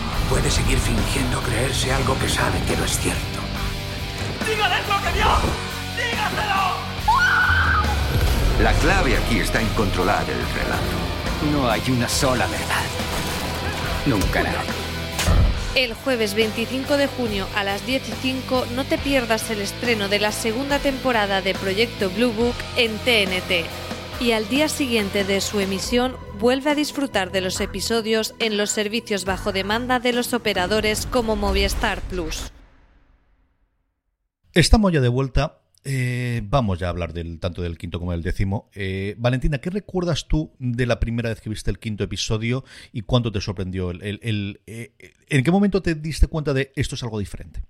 puede seguir fingiendo creerse algo que sabe que no es cierto. ¡Dígales lo que vio! ¡Dígaselo! La clave aquí está en controlar el relato. No hay una sola verdad. Nunca nada. El jueves 25 de junio a las 10 y 5 no te pierdas el estreno de la segunda temporada de Proyecto Blue Book en TNT. Y al día siguiente de su emisión vuelve a disfrutar de los episodios en los servicios bajo demanda de los operadores como Movistar Plus. Estamos ya de vuelta. Eh, vamos ya a hablar del tanto del quinto como del décimo. Eh, Valentina, ¿qué recuerdas tú de la primera vez que viste el quinto episodio y cuánto te sorprendió? El, eh, ¿En qué momento te diste cuenta de esto es algo diferente?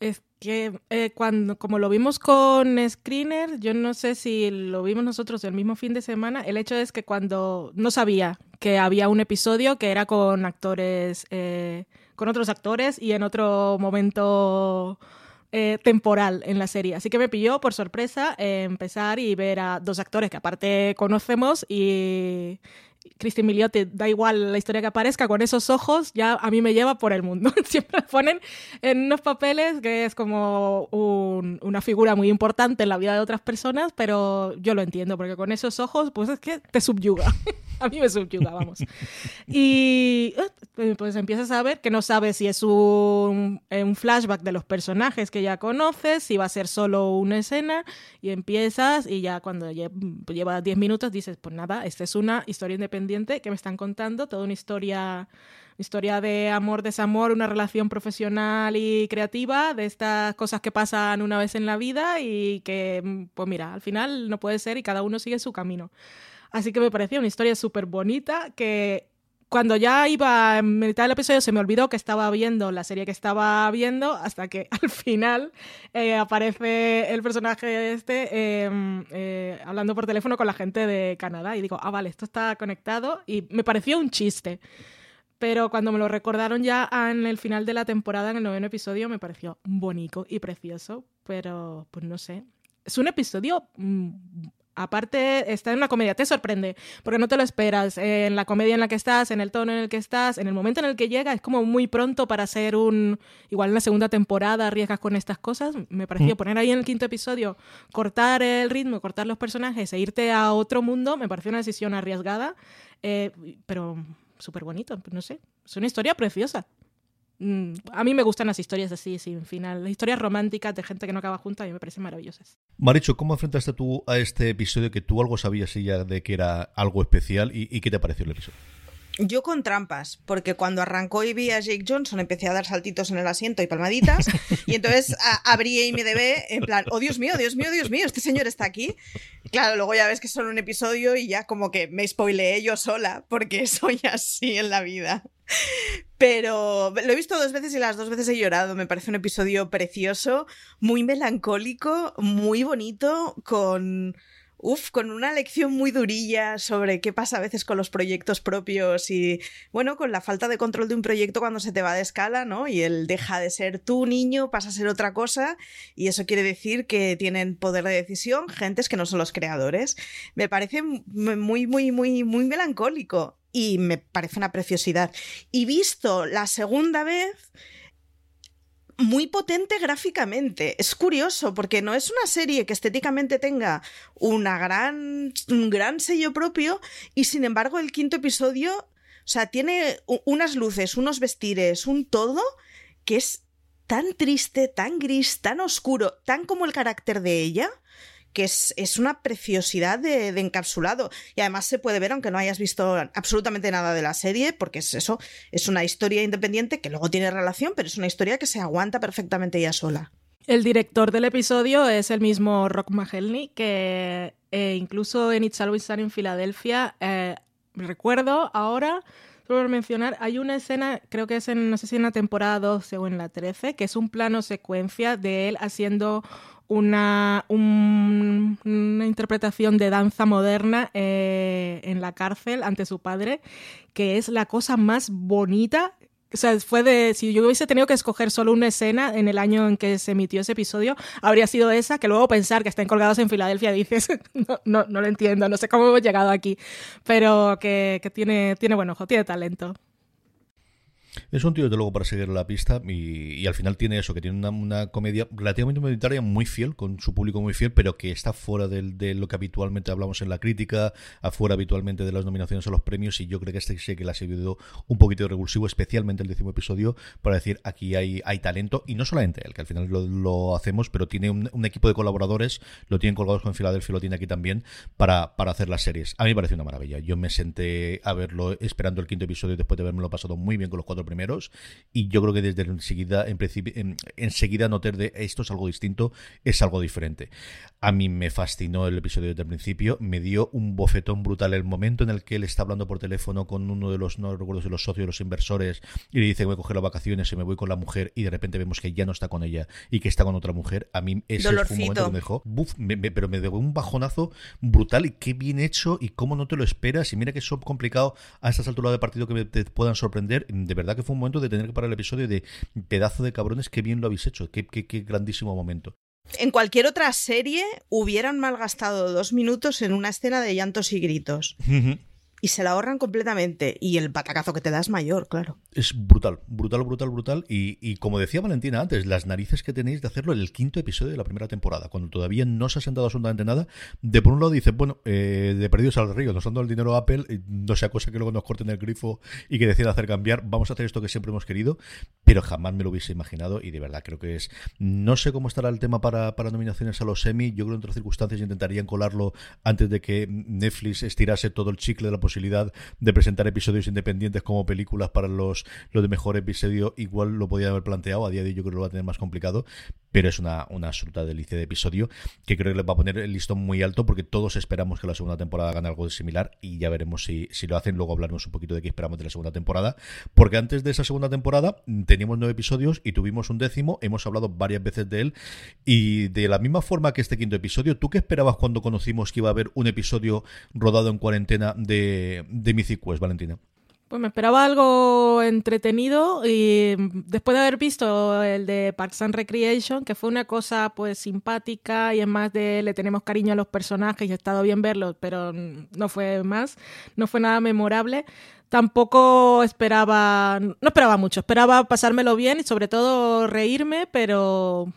Es que eh, cuando, como lo vimos con Screener, yo no sé si lo vimos nosotros el mismo fin de semana, el hecho es que cuando no sabía que había un episodio que era con actores, eh, con otros actores y en otro momento eh, temporal en la serie. Así que me pilló por sorpresa empezar y ver a dos actores que aparte conocemos y, Cristi Miliotti, da igual la historia que aparezca, con esos ojos ya a mí me lleva por el mundo. [LAUGHS] Siempre ponen en unos papeles que es como una figura muy importante en la vida de otras personas, pero yo lo entiendo, porque con esos ojos, pues es que te subyuga. [LAUGHS] a mí me subyuga, vamos. Y eh, pues empiezas a ver que no sabes si es un, un flashback de los personajes que ya conoces, si va a ser solo una escena, y empiezas y ya cuando lleva 10 minutos dices, pues nada, esta es una historia independiente que me están contando, toda una historia historia de amor, desamor, una relación profesional y creativa, de estas cosas que pasan una vez en la vida y que, pues mira, al final no puede ser y cada uno sigue su camino. Así que me parecía una historia súper bonita que cuando ya iba en mitad del episodio se me olvidó que estaba viendo la serie que estaba viendo hasta que [LAUGHS] al final eh, aparece el personaje este em, eh, hablando por teléfono con la gente de Canadá y digo, ah, vale, esto está conectado y me pareció un chiste. Pero cuando me lo recordaron ya en el final de la temporada, en el noveno episodio, me pareció bonito y precioso. Pero, pues no sé. Es un episodio mm, Aparte, está en una comedia, te sorprende, porque no te lo esperas. Eh, en la comedia en la que estás, en el tono en el que estás, en el momento en el que llega, es como muy pronto para ser un. Igual en la segunda temporada arriesgas con estas cosas. Me pareció mm. poner ahí en el quinto episodio, cortar el ritmo, cortar los personajes e irte a otro mundo, me pareció una decisión arriesgada, eh, pero súper bonito, no sé. Es una historia preciosa. Mm, a mí me gustan las historias así, sin final. Las historias románticas de gente que no acaba junta a mí me parecen maravillosas. Maricho, ¿cómo enfrentaste tú a este episodio que tú algo sabías ya de que era algo especial y, y qué te pareció el episodio? Yo con trampas, porque cuando arrancó y vi a Jake Johnson empecé a dar saltitos en el asiento y palmaditas, [LAUGHS] y entonces abrí IMDB en plan, oh Dios mío, Dios mío, Dios mío, este señor está aquí. Claro, luego ya ves que es solo un episodio y ya como que me spoileé yo sola, porque [LAUGHS] soy así en la vida. Pero lo he visto dos veces y las dos veces he llorado. Me parece un episodio precioso, muy melancólico, muy bonito, con Uf, con una lección muy durilla sobre qué pasa a veces con los proyectos propios y, bueno, con la falta de control de un proyecto cuando se te va de escala, ¿no? Y él deja de ser tu niño, pasa a ser otra cosa, y eso quiere decir que tienen poder de decisión gentes que no son los creadores. Me parece muy, muy, muy, muy melancólico y me parece una preciosidad. Y visto la segunda vez muy potente gráficamente. Es curioso porque no es una serie que estéticamente tenga una gran, un gran sello propio y sin embargo el quinto episodio, o sea, tiene unas luces, unos vestires, un todo que es tan triste, tan gris, tan oscuro, tan como el carácter de ella, que es, una preciosidad de, encapsulado. Y además se puede ver, aunque no hayas visto absolutamente nada de la serie, porque es eso, es una historia independiente que luego tiene relación, pero es una historia que se aguanta perfectamente ya sola. El director del episodio es el mismo Rock Mahelny, que eh, incluso en It's Always Sunny en Filadelfia, eh, recuerdo ahora, por mencionar, hay una escena, creo que es en, no sé si en la temporada 12 o en la 13, que es un plano secuencia de él haciendo una, una interpretación de danza moderna eh, en la cárcel ante su padre, que es la cosa más bonita. O sea, fue de. Si yo hubiese tenido que escoger solo una escena en el año en que se emitió ese episodio, habría sido esa, que luego pensar que están colgados en Filadelfia dices, [LAUGHS] no, no, no lo entiendo, no sé cómo hemos llegado aquí. Pero que, que tiene, tiene buen ojo, tiene talento. Es un tío, desde luego, para seguir la pista y, al final tiene eso, que tiene una, comedia relativamente monetaria muy fiel, con su público muy fiel, pero que está fuera de, lo que habitualmente hablamos en la crítica, afuera habitualmente de las nominaciones a los premios y yo creo que este sí que le ha servido un poquito de revulsivo, especialmente el décimo episodio, para decir aquí hay, hay talento y no solamente él, que al final lo, hacemos, pero tiene un, equipo de colaboradores, lo tienen colgados con Filadelfia, lo tiene aquí también, para, para hacer las series. A mí me parece una maravilla. Yo me senté a verlo esperando el quinto episodio después de haberme lo pasado muy bien con los cuatro primeros y yo creo que desde enseguida en principio en, enseguida notar de esto es algo distinto es algo diferente. A mí me fascinó el episodio desde el principio me dio un bofetón brutal el momento en el que él está hablando por teléfono con uno de los no recuerdo de los socios los inversores y le dice que voy a coger las vacaciones y me voy con la mujer y de repente vemos que ya no está con ella y que está con otra mujer. A mí ese fue un momento que me dejó pero me dio un bajonazo brutal y qué bien hecho y cómo no te lo esperas y mira que es complicado a estas alturas de partido que te puedan sorprender de verdad que fue un momento de tener que parar el episodio de pedazo de cabrones, qué bien lo habéis hecho, qué, qué, grandísimo momento. En cualquier otra serie hubieran malgastado dos minutos en una escena de llantos y gritos. Y se la ahorran completamente. Y el batacazo que te da es mayor, claro. Es brutal, brutal, brutal, brutal. Y, y, como decía Valentina antes, las narices que tenéis de hacerlo en el quinto episodio de la primera temporada, cuando todavía no se ha sentado absolutamente nada. De por un lado dice, bueno, eh, de perdidos al río, nos han dado el dinero a Apple, no sea cosa que luego nos corten el grifo y que decidan hacer cambiar, vamos a hacer esto que siempre hemos querido, pero jamás me lo hubiese imaginado y de verdad creo que es... No sé cómo estará el tema para, para nominaciones a los semi, yo creo que en otras circunstancias intentarían colarlo antes de que Netflix estirase todo el chicle de la posibilidad de presentar episodios independientes como películas para los, los de mejor episodio, igual lo podía haber planteado, a día de hoy yo creo que lo va a tener más complicado, pero es una, absoluta delicia de episodio que creo que les va a poner el listón muy alto porque todos esperamos que la segunda temporada gane algo similar y ya veremos si, si lo hacen, luego hablaremos un poquito de qué esperamos de la segunda temporada, porque antes de esa segunda temporada teníamos nueve episodios y tuvimos un décimo, hemos hablado varias veces de él y de la misma forma que este quinto episodio, ¿tú qué esperabas cuando conocimos que iba a haber un episodio rodado en cuarentena de, de Mythic Valentina? Pues me esperaba algo entretenido y después de haber visto el de Parks and Recreation, que fue una cosa pues simpática y es más de le tenemos cariño a los personajes y ha estado bien verlos, pero no fue más, no fue nada memorable. Tampoco esperaba, no esperaba mucho, esperaba pasármelo bien y sobre todo reírme, pero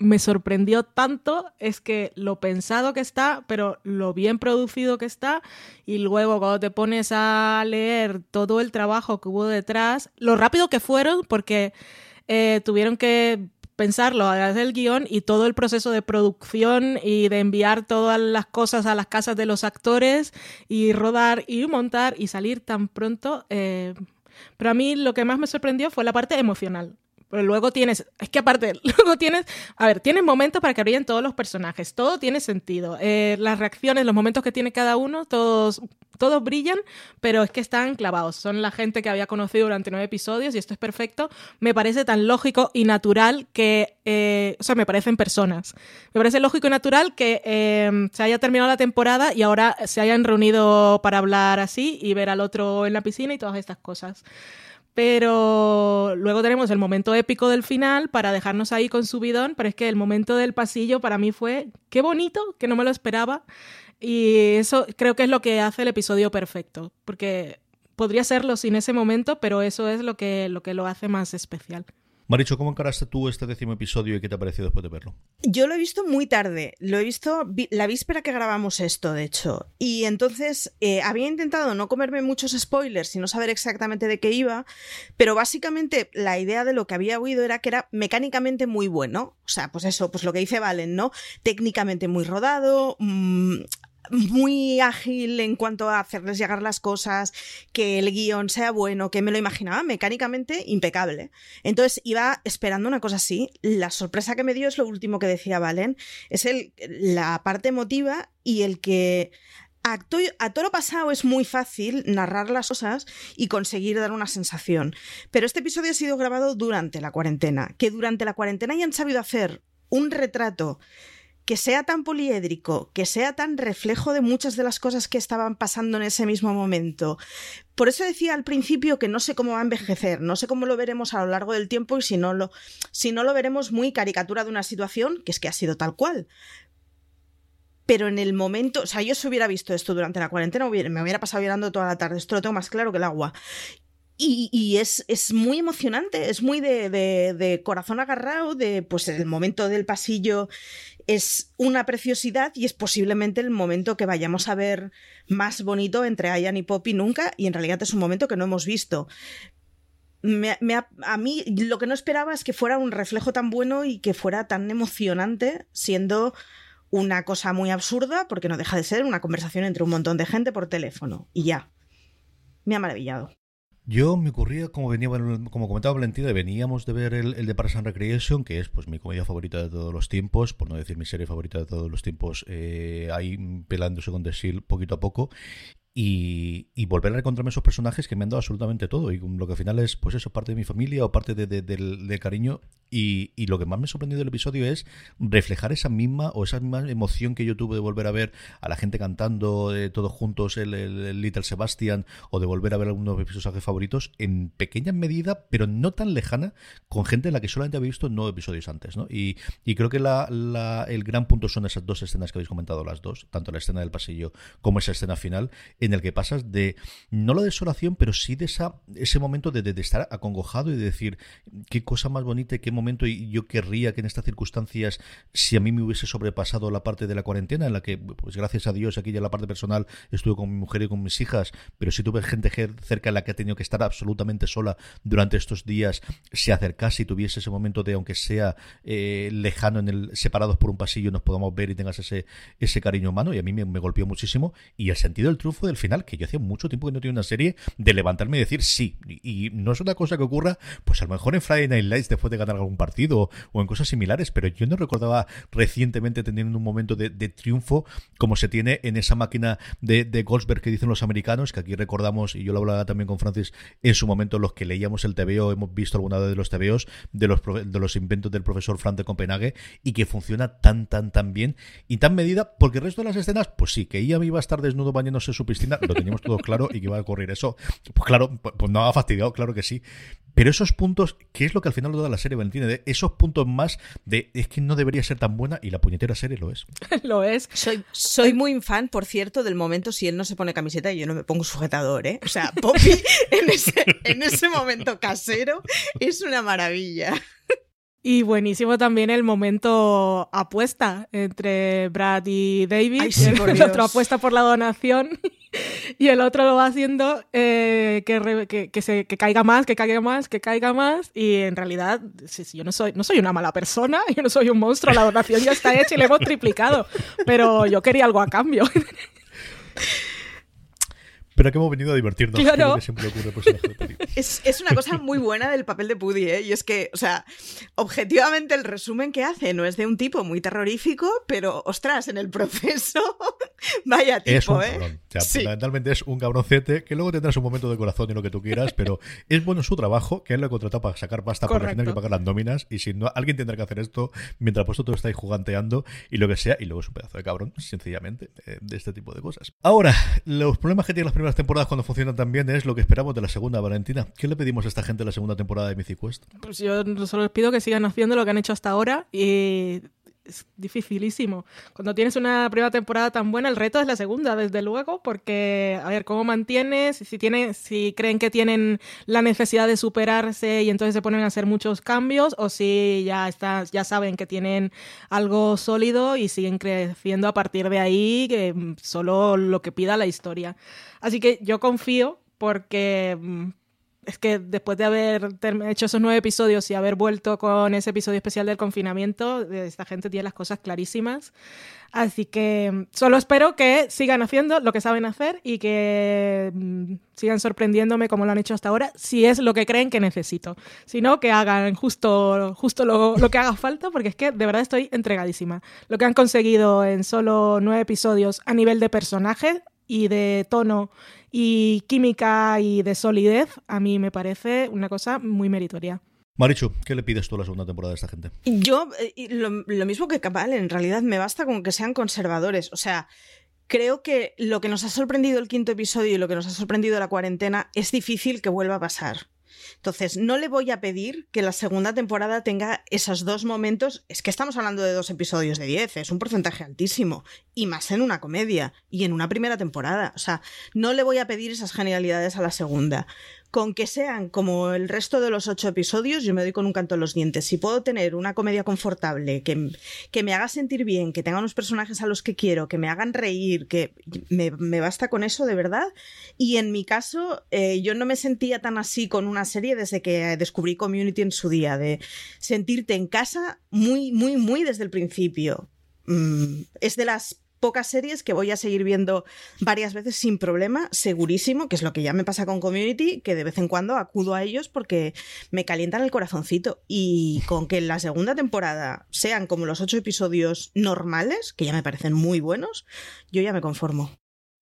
me sorprendió tanto es que lo pensado que está, pero lo bien producido que está, y luego cuando te pones a leer todo el trabajo que hubo detrás, lo rápido que fueron, porque eh, tuvieron que pensarlo, hacer el guion y todo el proceso de producción y de enviar todas las cosas a las casas de los actores y rodar y montar y salir tan pronto. Eh, pero a mí lo que más me sorprendió fue la parte emocional. Pero luego tienes, es que aparte, [LAUGHS] luego tienes, a ver, tienes momentos para que brillen todos los personajes, todo tiene sentido. Eh, las reacciones, los momentos que tiene cada uno, todos, todos brillan, pero es que están clavados. Son la gente que había conocido durante nueve episodios y esto es perfecto. Me parece tan lógico y natural que, eh, o sea, me parecen personas. Me parece lógico y natural que eh, se haya terminado la temporada y ahora se hayan reunido para hablar así y ver al otro en la piscina y todas estas cosas. Pero luego tenemos el momento épico del final para dejarnos ahí con su bidón, pero es que el momento del pasillo para mí fue qué bonito, que no me lo esperaba. Y eso creo que es lo que hace el episodio perfecto, porque podría serlo sin ese momento, pero eso es lo que lo, que lo hace más especial. Maricho, ¿cómo encaraste tú este décimo episodio y qué te ha parecido después de verlo? Yo lo he visto muy tarde, lo he visto la víspera que grabamos esto, de hecho. Y entonces eh, había intentado no comerme muchos spoilers y no saber exactamente de qué iba, pero básicamente la idea de lo que había oído era que era mecánicamente muy bueno. O sea, pues eso, pues lo que dice Valen, ¿no? Técnicamente muy rodado, mmm, muy ágil en cuanto a hacerles llegar las cosas, que el guion sea bueno, que me lo imaginaba mecánicamente impecable. Entonces iba esperando una cosa así. La sorpresa que me dio es lo último que decía Valen, es el, la parte emotiva y el que a, to a toro pasado es muy fácil narrar las cosas y conseguir dar una sensación. Pero este episodio ha sido grabado durante la cuarentena. Que durante la cuarentena hayan sabido hacer un retrato que sea tan poliédrico, que sea tan reflejo de muchas de las cosas que estaban pasando en ese mismo momento. Por eso decía al principio que no sé cómo va a envejecer, no sé cómo lo veremos a lo largo del tiempo y si no lo, si no lo veremos muy caricatura de una situación, que es que ha sido tal cual. Pero en el momento, o sea, yo si hubiera visto esto durante la cuarentena, me hubiera pasado llorando toda la tarde, esto lo tengo más claro que el agua. Y, es, es, muy emocionante, es muy de, de, de, corazón agarrado, de pues el momento del pasillo es una preciosidad y es posiblemente el momento que vayamos a ver más bonito entre Ayan y Poppy nunca y en realidad es un momento que no hemos visto. Me, a mí lo que no esperaba es que fuera un reflejo tan bueno y que fuera tan emocionante siendo una cosa muy absurda porque no deja de ser una conversación entre un montón de gente por teléfono y ya. Me ha maravillado. Yo me ocurría, como venía, como comentaba Valentina, veníamos de ver el, el, de Parks and Recreation, que es pues mi comedia favorita de todos los tiempos, por no decir mi serie favorita de todos los tiempos, eh, ahí pelándose con The poquito a poco. Y, y, volver a encontrarme esos personajes que me han dado absolutamente todo. Y lo que al final es, pues eso, parte de mi familia o parte de, de, del, del cariño Y, y, lo que más me sorprendido del episodio es reflejar esa misma o esa misma emoción que yo tuve de volver a ver a la gente cantando eh, todos juntos el, el, Little Sebastian o de volver a ver algunos de mis personajes favoritos en pequeña medida, pero no tan lejana, con gente en la que solamente había visto nueve episodios antes. ¿no? Y, y creo que la, la, el gran punto son esas dos escenas que habéis comentado las dos, tanto la escena del pasillo como esa escena final, en el que pasas de, no la desolación, pero sí de esa, ese momento de, de, estar acongojado y de decir, qué cosa más bonita y qué momento y yo querría que en estas circunstancias, si a mí me hubiese sobrepasado la parte de la cuarentena, en la que, pues gracias a Dios, aquí ya la parte personal estuve con mi mujer y con mis hijas, pero si tuve gente cerca en la que ha tenido que estar absolutamente sola durante estos días, se acercase y tuviese ese momento de, aunque sea eh, lejano, en el separados por un pasillo, nos podamos ver y tengas ese, ese cariño humano, y a mí me, me golpeó muchísimo. Y el sentido del triunfo del final, que yo hacía mucho tiempo que no tenía una serie, de levantarme y decir sí. Y, no es una cosa que ocurra, pues a lo mejor en Friday Night Lights después de ganar algún partido o en cosas similares, pero yo no recordaba recientemente teniendo un momento de, triunfo como se tiene en esa máquina de, de, Goldsberg que dicen los americanos, que aquí recordamos, y yo lo hablaba también con Francis en su momento, los que leíamos el TVO, hemos visto alguna vez de los TVOs, de los, de los inventos del profesor Frank de Copenhague, y que funciona tan, tan, tan bien y tan medida, porque el resto de las escenas, pues sí, que ella iba a estar desnudo bañándose su piscina, lo teníamos todo claro y que iba a ocurrir eso. Pues claro, pues no ha fastidiado, claro que sí. Pero esos puntos, que es lo que al final lo da la serie Valentina, de esos puntos más de es que no debería ser tan buena y la puñetera serie lo es. [LAUGHS] lo es. Soy, soy muy fan, por cierto, del momento si él no se pone camiseta y yo no me pongo sujetador, ¿eh? O sea, [LAUGHS] Poppy en ese, en ese momento casero es una maravilla. Y buenísimo también el momento apuesta entre Brad y David. Ay, sí, el, el otro apuesta por la donación [LAUGHS] y el otro lo va haciendo eh, que, re, que, que, se, que, caiga más, que caiga más, que caiga más. Y en realidad, si, si yo no soy, no soy una mala persona, [LAUGHS] yo no soy un monstruo, la donación ya está hecha y le hemos triplicado. Pero yo quería algo a cambio. [LAUGHS] pero que hemos venido a divertirnos. Claro. Que siempre ocurre personaje de [LAUGHS] es, es, una cosa muy buena del papel de Puddy, ¿eh? Y es que, o sea, objetivamente el resumen que hace no es de un tipo muy terrorífico, pero, ostras, en el proceso, [LAUGHS] vaya tipo, es un ¿eh? Cabrón. O sea, sí. Fundamentalmente es un cabroncete que luego tendrás un momento de corazón y lo que tú quieras, pero [LAUGHS] es bueno su trabajo, que él lo ha contratado para sacar pasta Correcto. para tener que pagar las nóminas, y si no, alguien tendrá que hacer esto mientras vosotros estáis juganteando y lo que sea, y luego es un pedazo de cabrón, sencillamente, eh, de este tipo de cosas. Ahora, los problemas que tienen las primeras temporadas cuando funcionan tan bien es lo que esperamos de la segunda, Valentina. ¿Qué le pedimos a esta gente la segunda temporada de Mythic Quest? Pues yo solo les pido que sigan haciendo lo que han hecho hasta ahora y es dificilísimo. Cuando tienes una primera temporada tan buena, el reto es la segunda, desde luego, porque, a ver, ¿cómo mantienes? Si, tienen, si creen que tienen la necesidad de superarse y entonces se ponen a hacer muchos cambios, o si ya, está, ya saben que tienen algo sólido y siguen creciendo a partir de ahí, que solo lo que pida la historia. Así que yo confío porque es que después de haber hecho esos nueve episodios y haber vuelto con ese episodio especial del confinamiento, esta gente tiene las cosas clarísimas. Así que solo espero que sigan haciendo lo que saben hacer y que mm, sigan sorprendiéndome como lo han hecho hasta ahora, si es lo que creen que necesito. Si no, que hagan justo, justo lo, lo que haga falta, porque es que de verdad estoy entregadísima. Lo que han conseguido en solo nueve episodios a nivel de personaje y de tono y química y de solidez, a mí me parece una cosa muy meritoria. Marichu, ¿qué le pides tú a la segunda temporada de esta gente? Yo, eh, lo, lo, mismo que Cabal, en realidad me basta con que sean conservadores. O sea, creo que lo que nos ha sorprendido el quinto episodio y lo que nos ha sorprendido la cuarentena es difícil que vuelva a pasar. Entonces, no le voy a pedir que la segunda temporada tenga esos dos momentos. Es que estamos hablando de dos episodios de 10, es un porcentaje altísimo. Y más en una comedia y en una primera temporada. O sea, no le voy a pedir esas genialidades a la segunda con que sean como el resto de los ocho episodios, yo me doy con un canto en los dientes. Si puedo tener una comedia confortable, que, que me haga sentir bien, que tenga unos personajes a los que quiero, que me hagan reír, que me, me basta con eso de verdad. Y en mi caso, eh, yo no me sentía tan así con una serie desde que descubrí Community en su día, de sentirte en casa muy, muy, muy desde el principio. Mm, es de las pocas series que voy a seguir viendo varias veces sin problema, segurísimo, que es lo que ya me pasa con Community, que de vez en cuando acudo a ellos porque me calientan el corazoncito. Y con que en la segunda temporada sean como los ocho episodios normales, que ya me parecen muy buenos, yo ya me conformo.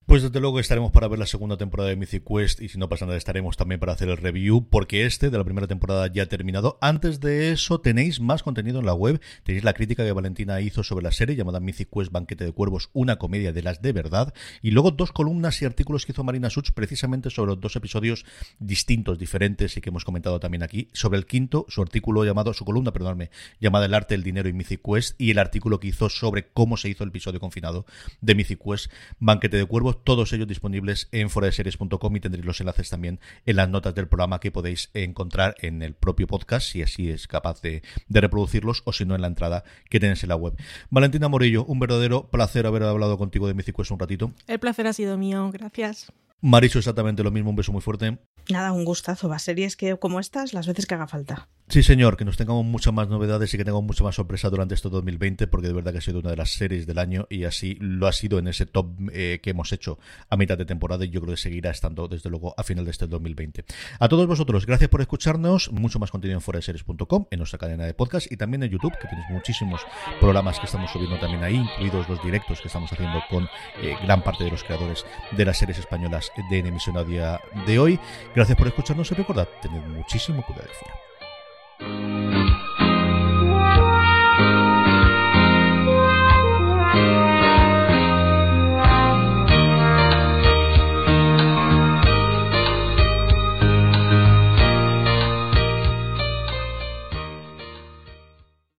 Pues desde luego estaremos para ver la segunda temporada de Mythic Quest y si no pasa nada estaremos también para hacer el review porque este de la primera temporada ya ha terminado. Antes de eso tenéis más contenido en la web. Tenéis la crítica que Valentina hizo sobre la serie llamada Mythic Quest Banquete de Cuervos, una comedia de las de verdad. Y luego dos columnas y artículos que hizo Marina Such precisamente sobre los dos episodios distintos, diferentes y que hemos comentado también aquí. Sobre el quinto, su artículo llamado, su columna, perdóname, llamada El arte, el dinero y Mythic Quest y el artículo que hizo sobre cómo se hizo el episodio confinado de Mythic Quest Banquete de Cuervos todos ellos disponibles en foradeseries.com y tendréis los enlaces también en las notas del programa que podéis encontrar en el propio podcast, si así es capaz de, reproducirlos, o si no en la entrada que tenéis en la web. Valentina Morillo, un verdadero placer haber hablado contigo de Mythic un ratito. El placer ha sido mío, gracias. Maricho, exactamente lo mismo, un beso muy fuerte. Nada, un gustazo. Va series que como estas, las veces que haga falta. Sí, señor, que nos tengamos muchas más novedades y que tengamos mucha más sorpresa durante este 2020, porque de verdad que ha sido una de las series del año y así lo ha sido en ese top eh, que hemos hecho a mitad de temporada y yo creo que seguirá estando desde luego a final de este 2020. A todos vosotros, gracias por escucharnos. Mucho más contenido en foreseries.com, en nuestra cadena de podcast y también en YouTube, que tenéis muchísimos programas que estamos subiendo también ahí, incluidos los directos que estamos haciendo con eh, gran parte de los creadores de las series españolas de En Emisión a Día de hoy. Gracias por escucharnos y recordad, tened muchísimo cuidado de fuera.